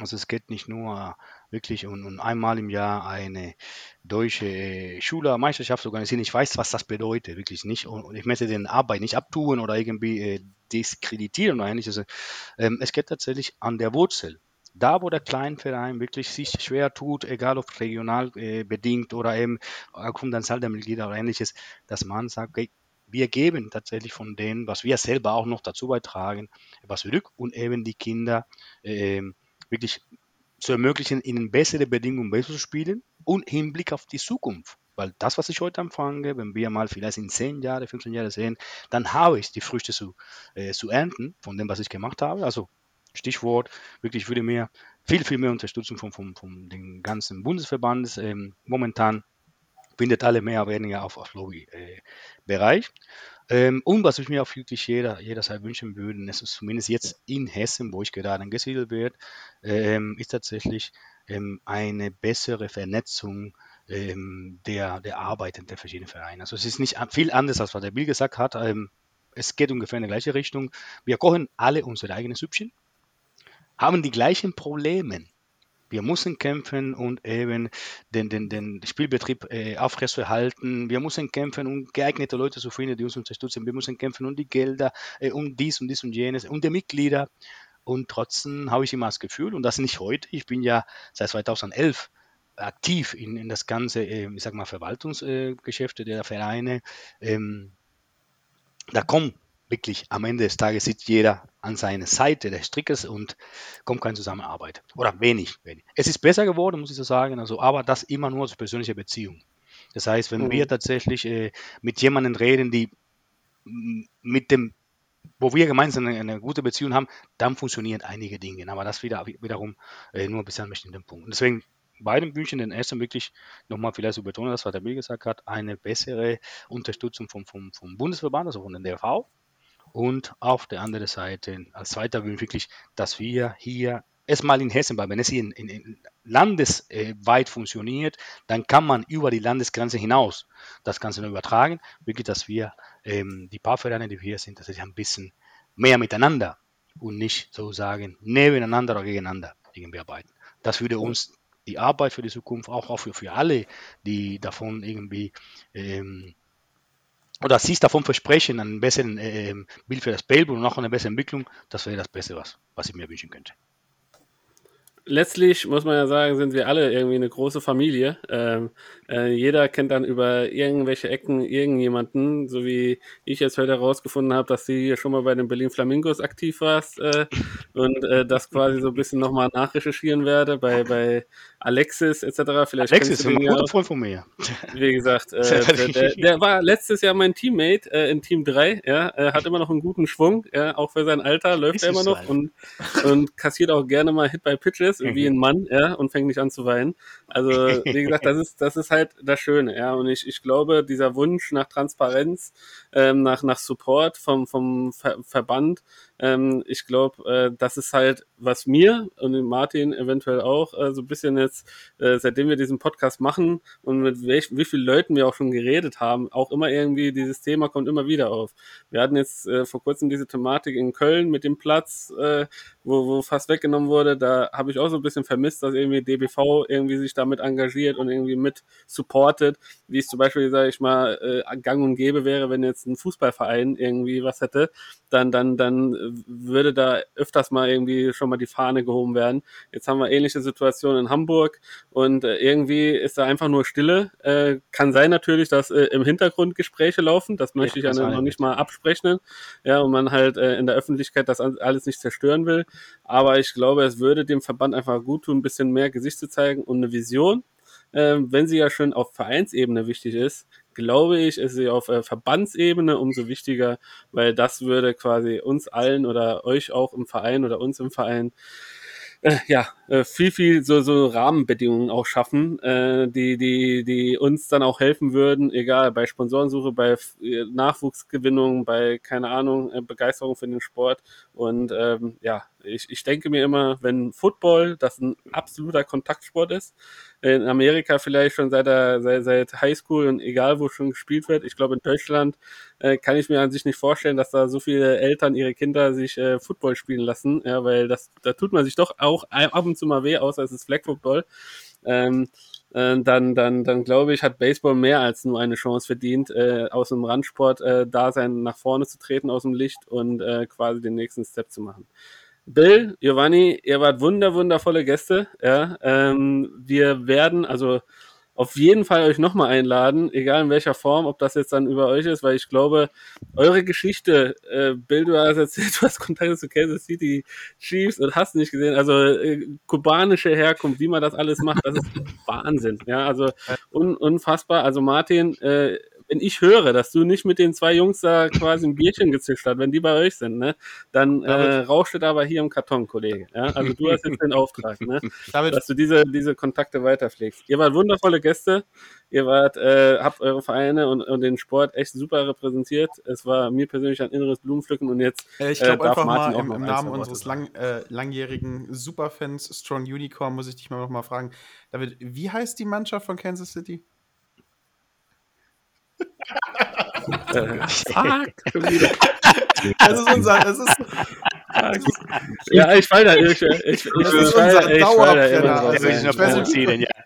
Also es geht nicht nur wirklich um, um einmal im Jahr eine deutsche Schülermeisterschaft zu organisieren. Ich weiß, was das bedeutet, wirklich nicht. Und ich möchte den Arbeit nicht abtun oder irgendwie äh, diskreditieren oder ähnliches. Ähm, es geht tatsächlich an der Wurzel. Da, wo der Kleinverein wirklich sich schwer tut, egal ob regional äh, bedingt oder eben aufgrund der Zahl der Mitglieder oder ähnliches, dass man sagt, okay, wir geben tatsächlich von denen, was wir selber auch noch dazu beitragen, etwas zurück und eben die Kinder äh, wirklich zu ermöglichen, ihnen bessere Bedingungen besser zu spielen und Hinblick auf die Zukunft. Weil das, was ich heute empfange, wenn wir mal vielleicht in 10 Jahren, 15 Jahren sehen, dann habe ich die Früchte zu, äh, zu ernten von dem, was ich gemacht habe. Also Stichwort, wirklich würde mir viel, viel mehr Unterstützung von, von, von den ganzen Bundesverband ähm, momentan bindet alle mehr oder weniger auf, auf Lobby-Bereich. Äh, ähm, und was ich mir auch wirklich jeder, jederzeit wünschen würde, ist zumindest jetzt in Hessen, wo ich gerade angesiedelt werde, ähm, ist tatsächlich ähm, eine bessere Vernetzung der, der Arbeit der verschiedenen Vereine. Also es ist nicht viel anders, als was der Bill gesagt hat. Es geht ungefähr in die gleiche Richtung. Wir kochen alle unsere eigenen Süppchen, haben die gleichen Probleme wir müssen kämpfen und eben den, den, den Spielbetrieb äh, aufrechtzuerhalten. Wir müssen kämpfen, um geeignete Leute zu finden, die uns unterstützen. Wir müssen kämpfen um die Gelder, äh, um dies und dies und jenes, um die Mitglieder. Und trotzdem habe ich immer das Gefühl, und das nicht heute, ich bin ja seit 2011 aktiv in, in das ganze, äh, ich sag mal, Verwaltungsgeschäfte der Vereine. Ähm, da kommen wirklich am Ende des Tages sitzt jeder an seiner Seite des Strickes und kommt keine Zusammenarbeit. Oder wenig, wenig. Es ist besser geworden, muss ich so sagen, also, aber das immer nur als persönliche Beziehung. Das heißt, wenn mhm. wir tatsächlich äh, mit jemandem reden, die mit dem, wo wir gemeinsam eine, eine, gute Beziehung haben, dann funktionieren einige Dinge. Aber das wieder, wiederum äh, nur bis an einem bestimmten Punkt. Und deswegen beiden Wünschen den ersten wirklich nochmal vielleicht zu betonen, das was der Bill gesagt hat, eine bessere Unterstützung vom, vom, vom Bundesverband, also von den DRV, und auf der anderen Seite, als zweiter Wunsch wirklich, dass wir hier erstmal in Hessen, weil wenn es hier in, in, in landesweit funktioniert, dann kann man über die Landesgrenze hinaus das Ganze noch übertragen. Wirklich, dass wir ähm, die paar Vereine, die hier sind, dass sie ein bisschen mehr miteinander und nicht sozusagen nebeneinander oder gegeneinander irgendwie arbeiten. Das würde uns die Arbeit für die Zukunft, auch, auch für, für alle, die davon irgendwie ähm, oder sich davon versprechen, einen besseren äh, Bild für das Baseball und auch eine bessere Entwicklung, das wäre das Beste, was, was ich mir wünschen könnte letztlich muss man ja sagen, sind wir alle irgendwie eine große Familie. Ähm, äh, jeder kennt dann über irgendwelche Ecken irgendjemanden, so wie ich jetzt heute herausgefunden habe, dass du hier schon mal bei den Berlin Flamingos aktiv warst äh, und äh, das quasi so ein bisschen nochmal nachrecherchieren werde bei, bei Alexis etc. Vielleicht Alexis ist ein guter Freund von mir. Wie gesagt, äh, der, der, war letztes Jahr mein Teammate äh, in Team 3. Ja, hat immer noch einen guten Schwung, ja, auch für sein Alter läuft ist er immer noch und, und kassiert auch gerne mal Hit by Pitches, wie ein Mann, ja, und fängt nicht an zu weinen. Also, wie gesagt, das ist, das ist halt das Schöne, ja. Und ich, ich glaube, dieser Wunsch nach Transparenz, ähm, nach, nach Support vom, vom Ver Verband, ähm, ich glaube, äh, das ist halt, was mir und Martin eventuell auch äh, so ein bisschen jetzt, äh, seitdem wir diesen Podcast machen und mit welch, wie vielen Leuten wir auch schon geredet haben, auch immer irgendwie dieses Thema kommt immer wieder auf. Wir hatten jetzt äh, vor kurzem diese Thematik in Köln mit dem Platz, äh, wo, wo fast weggenommen wurde. Da habe ich auch so ein bisschen vermisst, dass irgendwie DBV irgendwie sich damit engagiert und irgendwie mit supportet, wie es zum Beispiel, sage ich mal, äh, gang und gäbe wäre, wenn jetzt ein Fußballverein irgendwie was hätte, dann, dann, dann würde da öfters mal irgendwie schon mal die Fahne gehoben werden. Jetzt haben wir ähnliche Situationen in Hamburg und äh, irgendwie ist da einfach nur Stille. Äh, kann sein natürlich, dass äh, im Hintergrund Gespräche laufen, das möchte ich ja noch nicht mal absprechen, ja, und man halt äh, in der Öffentlichkeit das alles nicht zerstören will. Aber ich glaube, es würde dem Verband einfach gut tun, ein bisschen mehr Gesicht zu zeigen und eine Vision. Äh, wenn sie ja schon auf Vereinsebene wichtig ist, glaube ich, ist sie auf äh, Verbandsebene umso wichtiger, weil das würde quasi uns allen oder euch auch im Verein oder uns im Verein äh, ja, äh, viel, viel so, so Rahmenbedingungen auch schaffen, äh, die, die, die uns dann auch helfen würden, egal, bei Sponsorensuche, bei äh, Nachwuchsgewinnung, bei, keine Ahnung, Begeisterung für den Sport. Und ähm, ja, ich, ich denke mir immer, wenn Football, das ein absoluter Kontaktsport ist, in Amerika vielleicht schon seit, der, seit, seit Highschool und egal wo schon gespielt wird, ich glaube in Deutschland äh, kann ich mir an sich nicht vorstellen, dass da so viele Eltern ihre Kinder sich äh, Football spielen lassen, ja, weil das, da tut man sich doch auch ab und zu mal weh, außer es ist Flag Football. Ähm, äh, dann, dann, dann glaube ich, hat Baseball mehr als nur eine Chance verdient, äh, aus dem Randsport äh, Dasein nach vorne zu treten aus dem Licht und äh, quasi den nächsten Step zu machen. Bill, Giovanni, ihr wart wunder, wundervolle Gäste. Ja, ähm, wir werden also auf jeden Fall euch nochmal einladen, egal in welcher Form, ob das jetzt dann über euch ist, weil ich glaube, eure Geschichte, äh, Bill, du hast erzählt, du hast Kontakt zu Kansas City Chiefs und hast nicht gesehen, also äh, kubanische Herkunft, wie man das alles macht, das ist Wahnsinn. Ja, also un, unfassbar. Also Martin, äh, wenn ich höre, dass du nicht mit den zwei Jungs da quasi ein Bierchen gezischt hast, wenn die bei euch sind, ne, dann äh, rauscht es aber hier im Karton, Kollege. Ja? Also du hast jetzt den Auftrag, ne, dass du diese, diese Kontakte weiterpflegst. Ihr wart wundervolle Gäste. Ihr wart, äh, habt eure Vereine und, und den Sport echt super repräsentiert. Es war mir persönlich ein inneres Blumenpflücken und jetzt. Äh, ich glaube äh, einfach mal im, im Namen unseres lang, äh, langjährigen Superfans Strong Unicorn muss ich dich mal noch mal fragen. David, wie heißt die Mannschaft von Kansas City? Fuck. das ist unser. Das ist, ja, ich fall da. Ich, ich, ich, das ist unser Dauerbrenner. Also, ich weiß nicht, ja.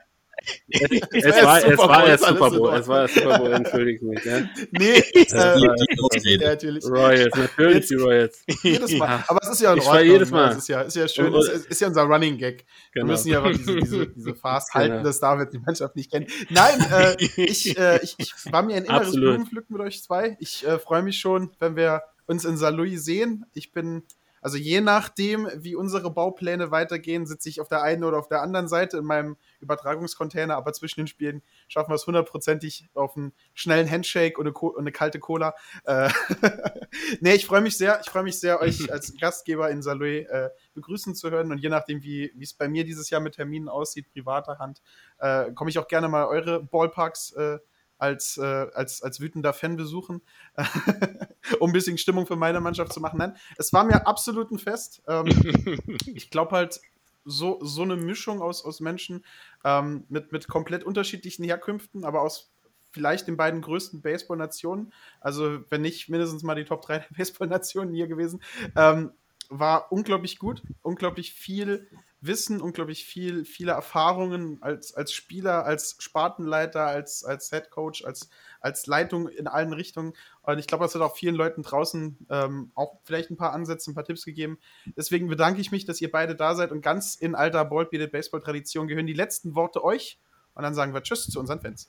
Es, es, war, es war der Super Bowl. Es war der Super Bowl, entschuldige mich. Ja. Nee, äh, ja, natürlich. Royals, natürlich Jetzt, die Royals. Jedes Mal. Aber es ist ja ein Ordnung. jedes Mal. Es ist ja, ist ja schön. Es ist, ist ja unser Running Gag. Genau. Wir müssen ja auch diese, diese, diese Fast halten, genau. dass David die Mannschaft nicht kennt. Nein, äh, ich, äh, ich, ich war mir ein inneres. Blumenpflücken mit euch zwei. Ich äh, freue mich schon, wenn wir uns in Saarlouis sehen. Ich bin also je nachdem, wie unsere Baupläne weitergehen, sitze ich auf der einen oder auf der anderen Seite in meinem Übertragungscontainer, aber zwischen den Spielen schaffen wir es hundertprozentig auf einen schnellen Handshake und eine, und eine kalte Cola. Äh nee, ich freue mich sehr, ich freue mich sehr, euch als Gastgeber in Saloy äh, begrüßen zu hören und je nachdem, wie es bei mir dieses Jahr mit Terminen aussieht, privater Hand, äh, komme ich auch gerne mal eure Ballparks äh, als, äh, als, als wütender Fan besuchen, um ein bisschen Stimmung für meine Mannschaft zu machen. Nein, es war mir absolut ein Fest. Ähm, ich glaube halt, so, so eine Mischung aus, aus Menschen ähm, mit, mit komplett unterschiedlichen Herkünften, aber aus vielleicht den beiden größten Baseball-Nationen, also wenn nicht mindestens mal die Top 3 der Baseball-Nationen hier gewesen, ähm, war unglaublich gut, unglaublich viel Wissen, unglaublich viel, viele Erfahrungen als, als Spieler, als Spartenleiter, als, als Head Coach, als, als Leitung in allen Richtungen. Und ich glaube, das hat auch vielen Leuten draußen ähm, auch vielleicht ein paar Ansätze, ein paar Tipps gegeben. Deswegen bedanke ich mich, dass ihr beide da seid und ganz in alter Ballbeated Baseball-Tradition gehören die letzten Worte euch. Und dann sagen wir Tschüss zu unseren Fans.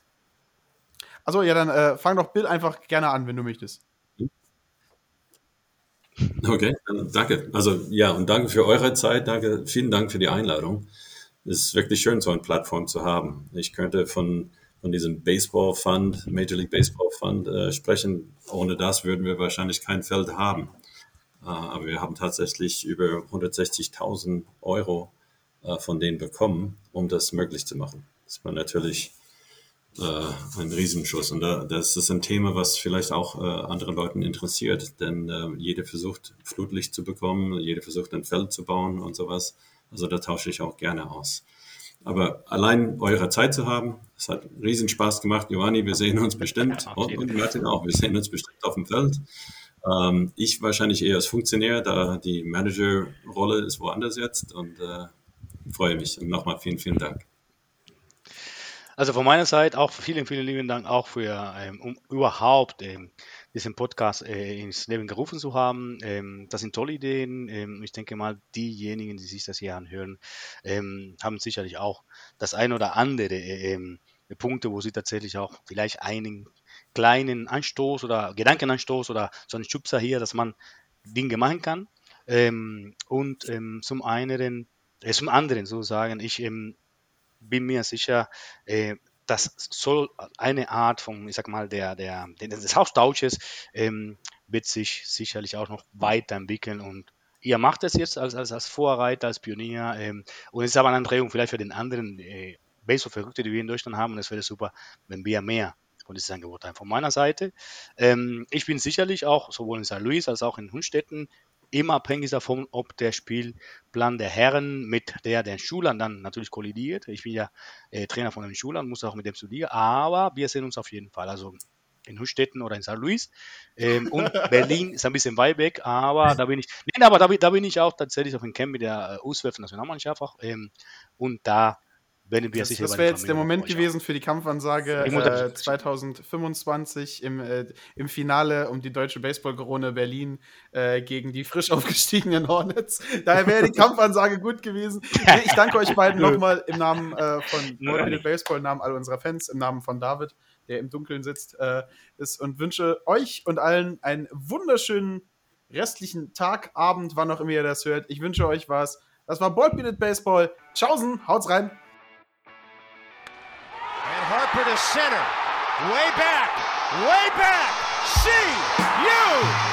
Also ja, dann äh, fang doch Bill einfach gerne an, wenn du möchtest. Okay, danke. Also ja, und danke für eure Zeit. Danke, vielen Dank für die Einladung. Es ist wirklich schön, so eine Plattform zu haben. Ich könnte von, von diesem Baseball Fund, Major League Baseball Fund äh, sprechen. Ohne das würden wir wahrscheinlich kein Feld haben. Äh, aber wir haben tatsächlich über 160.000 Euro äh, von denen bekommen, um das möglich zu machen. Das war natürlich äh, ein Riesenschuss. Und da, das ist ein Thema, was vielleicht auch äh, andere Leuten interessiert, denn äh, jeder versucht, Flutlicht zu bekommen, jeder versucht, ein Feld zu bauen und sowas. Also da tausche ich auch gerne aus. Aber allein eure Zeit zu haben, es hat riesen Spaß gemacht. Giovanni, wir sehen uns bestimmt. Und, und Martin auch, wir sehen uns bestimmt auf dem Feld. Ähm, ich wahrscheinlich eher als Funktionär, da die Manager-Rolle ist woanders jetzt und äh, freue mich. Und nochmal vielen, vielen Dank. Also von meiner Seite auch vielen, vielen lieben Dank auch für ähm, um überhaupt ähm, diesen Podcast äh, ins Leben gerufen zu haben. Ähm, das sind tolle Ideen. Ähm, ich denke mal, diejenigen, die sich das hier anhören, ähm, haben sicherlich auch das ein oder andere äh, Punkte, wo sie tatsächlich auch vielleicht einen kleinen Anstoß oder Gedankenanstoß oder so einen Schubser hier, dass man Dinge machen kann. Ähm, und zum einen, äh, zum anderen sozusagen, ich bin mir sicher, äh, das soll eine Art von, ich sag mal, der, der, des Austausches ähm, wird sich sicherlich auch noch weiterentwickeln und ihr macht es jetzt als, als, als Vorreiter, als Pionier ähm, und es ist aber eine Anregung vielleicht für den anderen äh, Baseball-Verrückte, die wir in Deutschland haben und es wäre super, wenn wir mehr von diesem Angebot haben. Von meiner Seite, ähm, ich bin sicherlich auch sowohl in St. Louis als auch in Hundstetten immer abhängig davon, ob der Spielplan der Herren mit der der Schulern dann natürlich kollidiert. Ich bin ja äh, Trainer von den Schulern, muss auch mit dem studieren, aber wir sehen uns auf jeden Fall. Also in Hustetten oder in St. Louis. Ähm, und Berlin ist ein bisschen weit weg, aber da bin ich, nee, aber da, da bin ich auch tatsächlich auf dem Camp mit der äh, U12-Nationalmannschaft auch. Ähm, und da werden wir das, das wäre jetzt der Moment gewesen für die Kampfansage äh, 2025 im, äh, im Finale um die deutsche Baseball-Krone Berlin äh, gegen die frisch aufgestiegenen Hornets. Daher wäre die Kampfansage gut gewesen. Ich danke euch beiden nochmal im Namen äh, von Motivated Baseball, im Namen all unserer Fans, im Namen von David, der im Dunkeln sitzt, äh, ist und wünsche euch und allen einen wunderschönen restlichen Tag, Abend, wann auch immer ihr das hört. Ich wünsche euch was. Das war Ballbeated Baseball. Tschaußen, haut's rein. Harper to center. Way back. Way back. See you.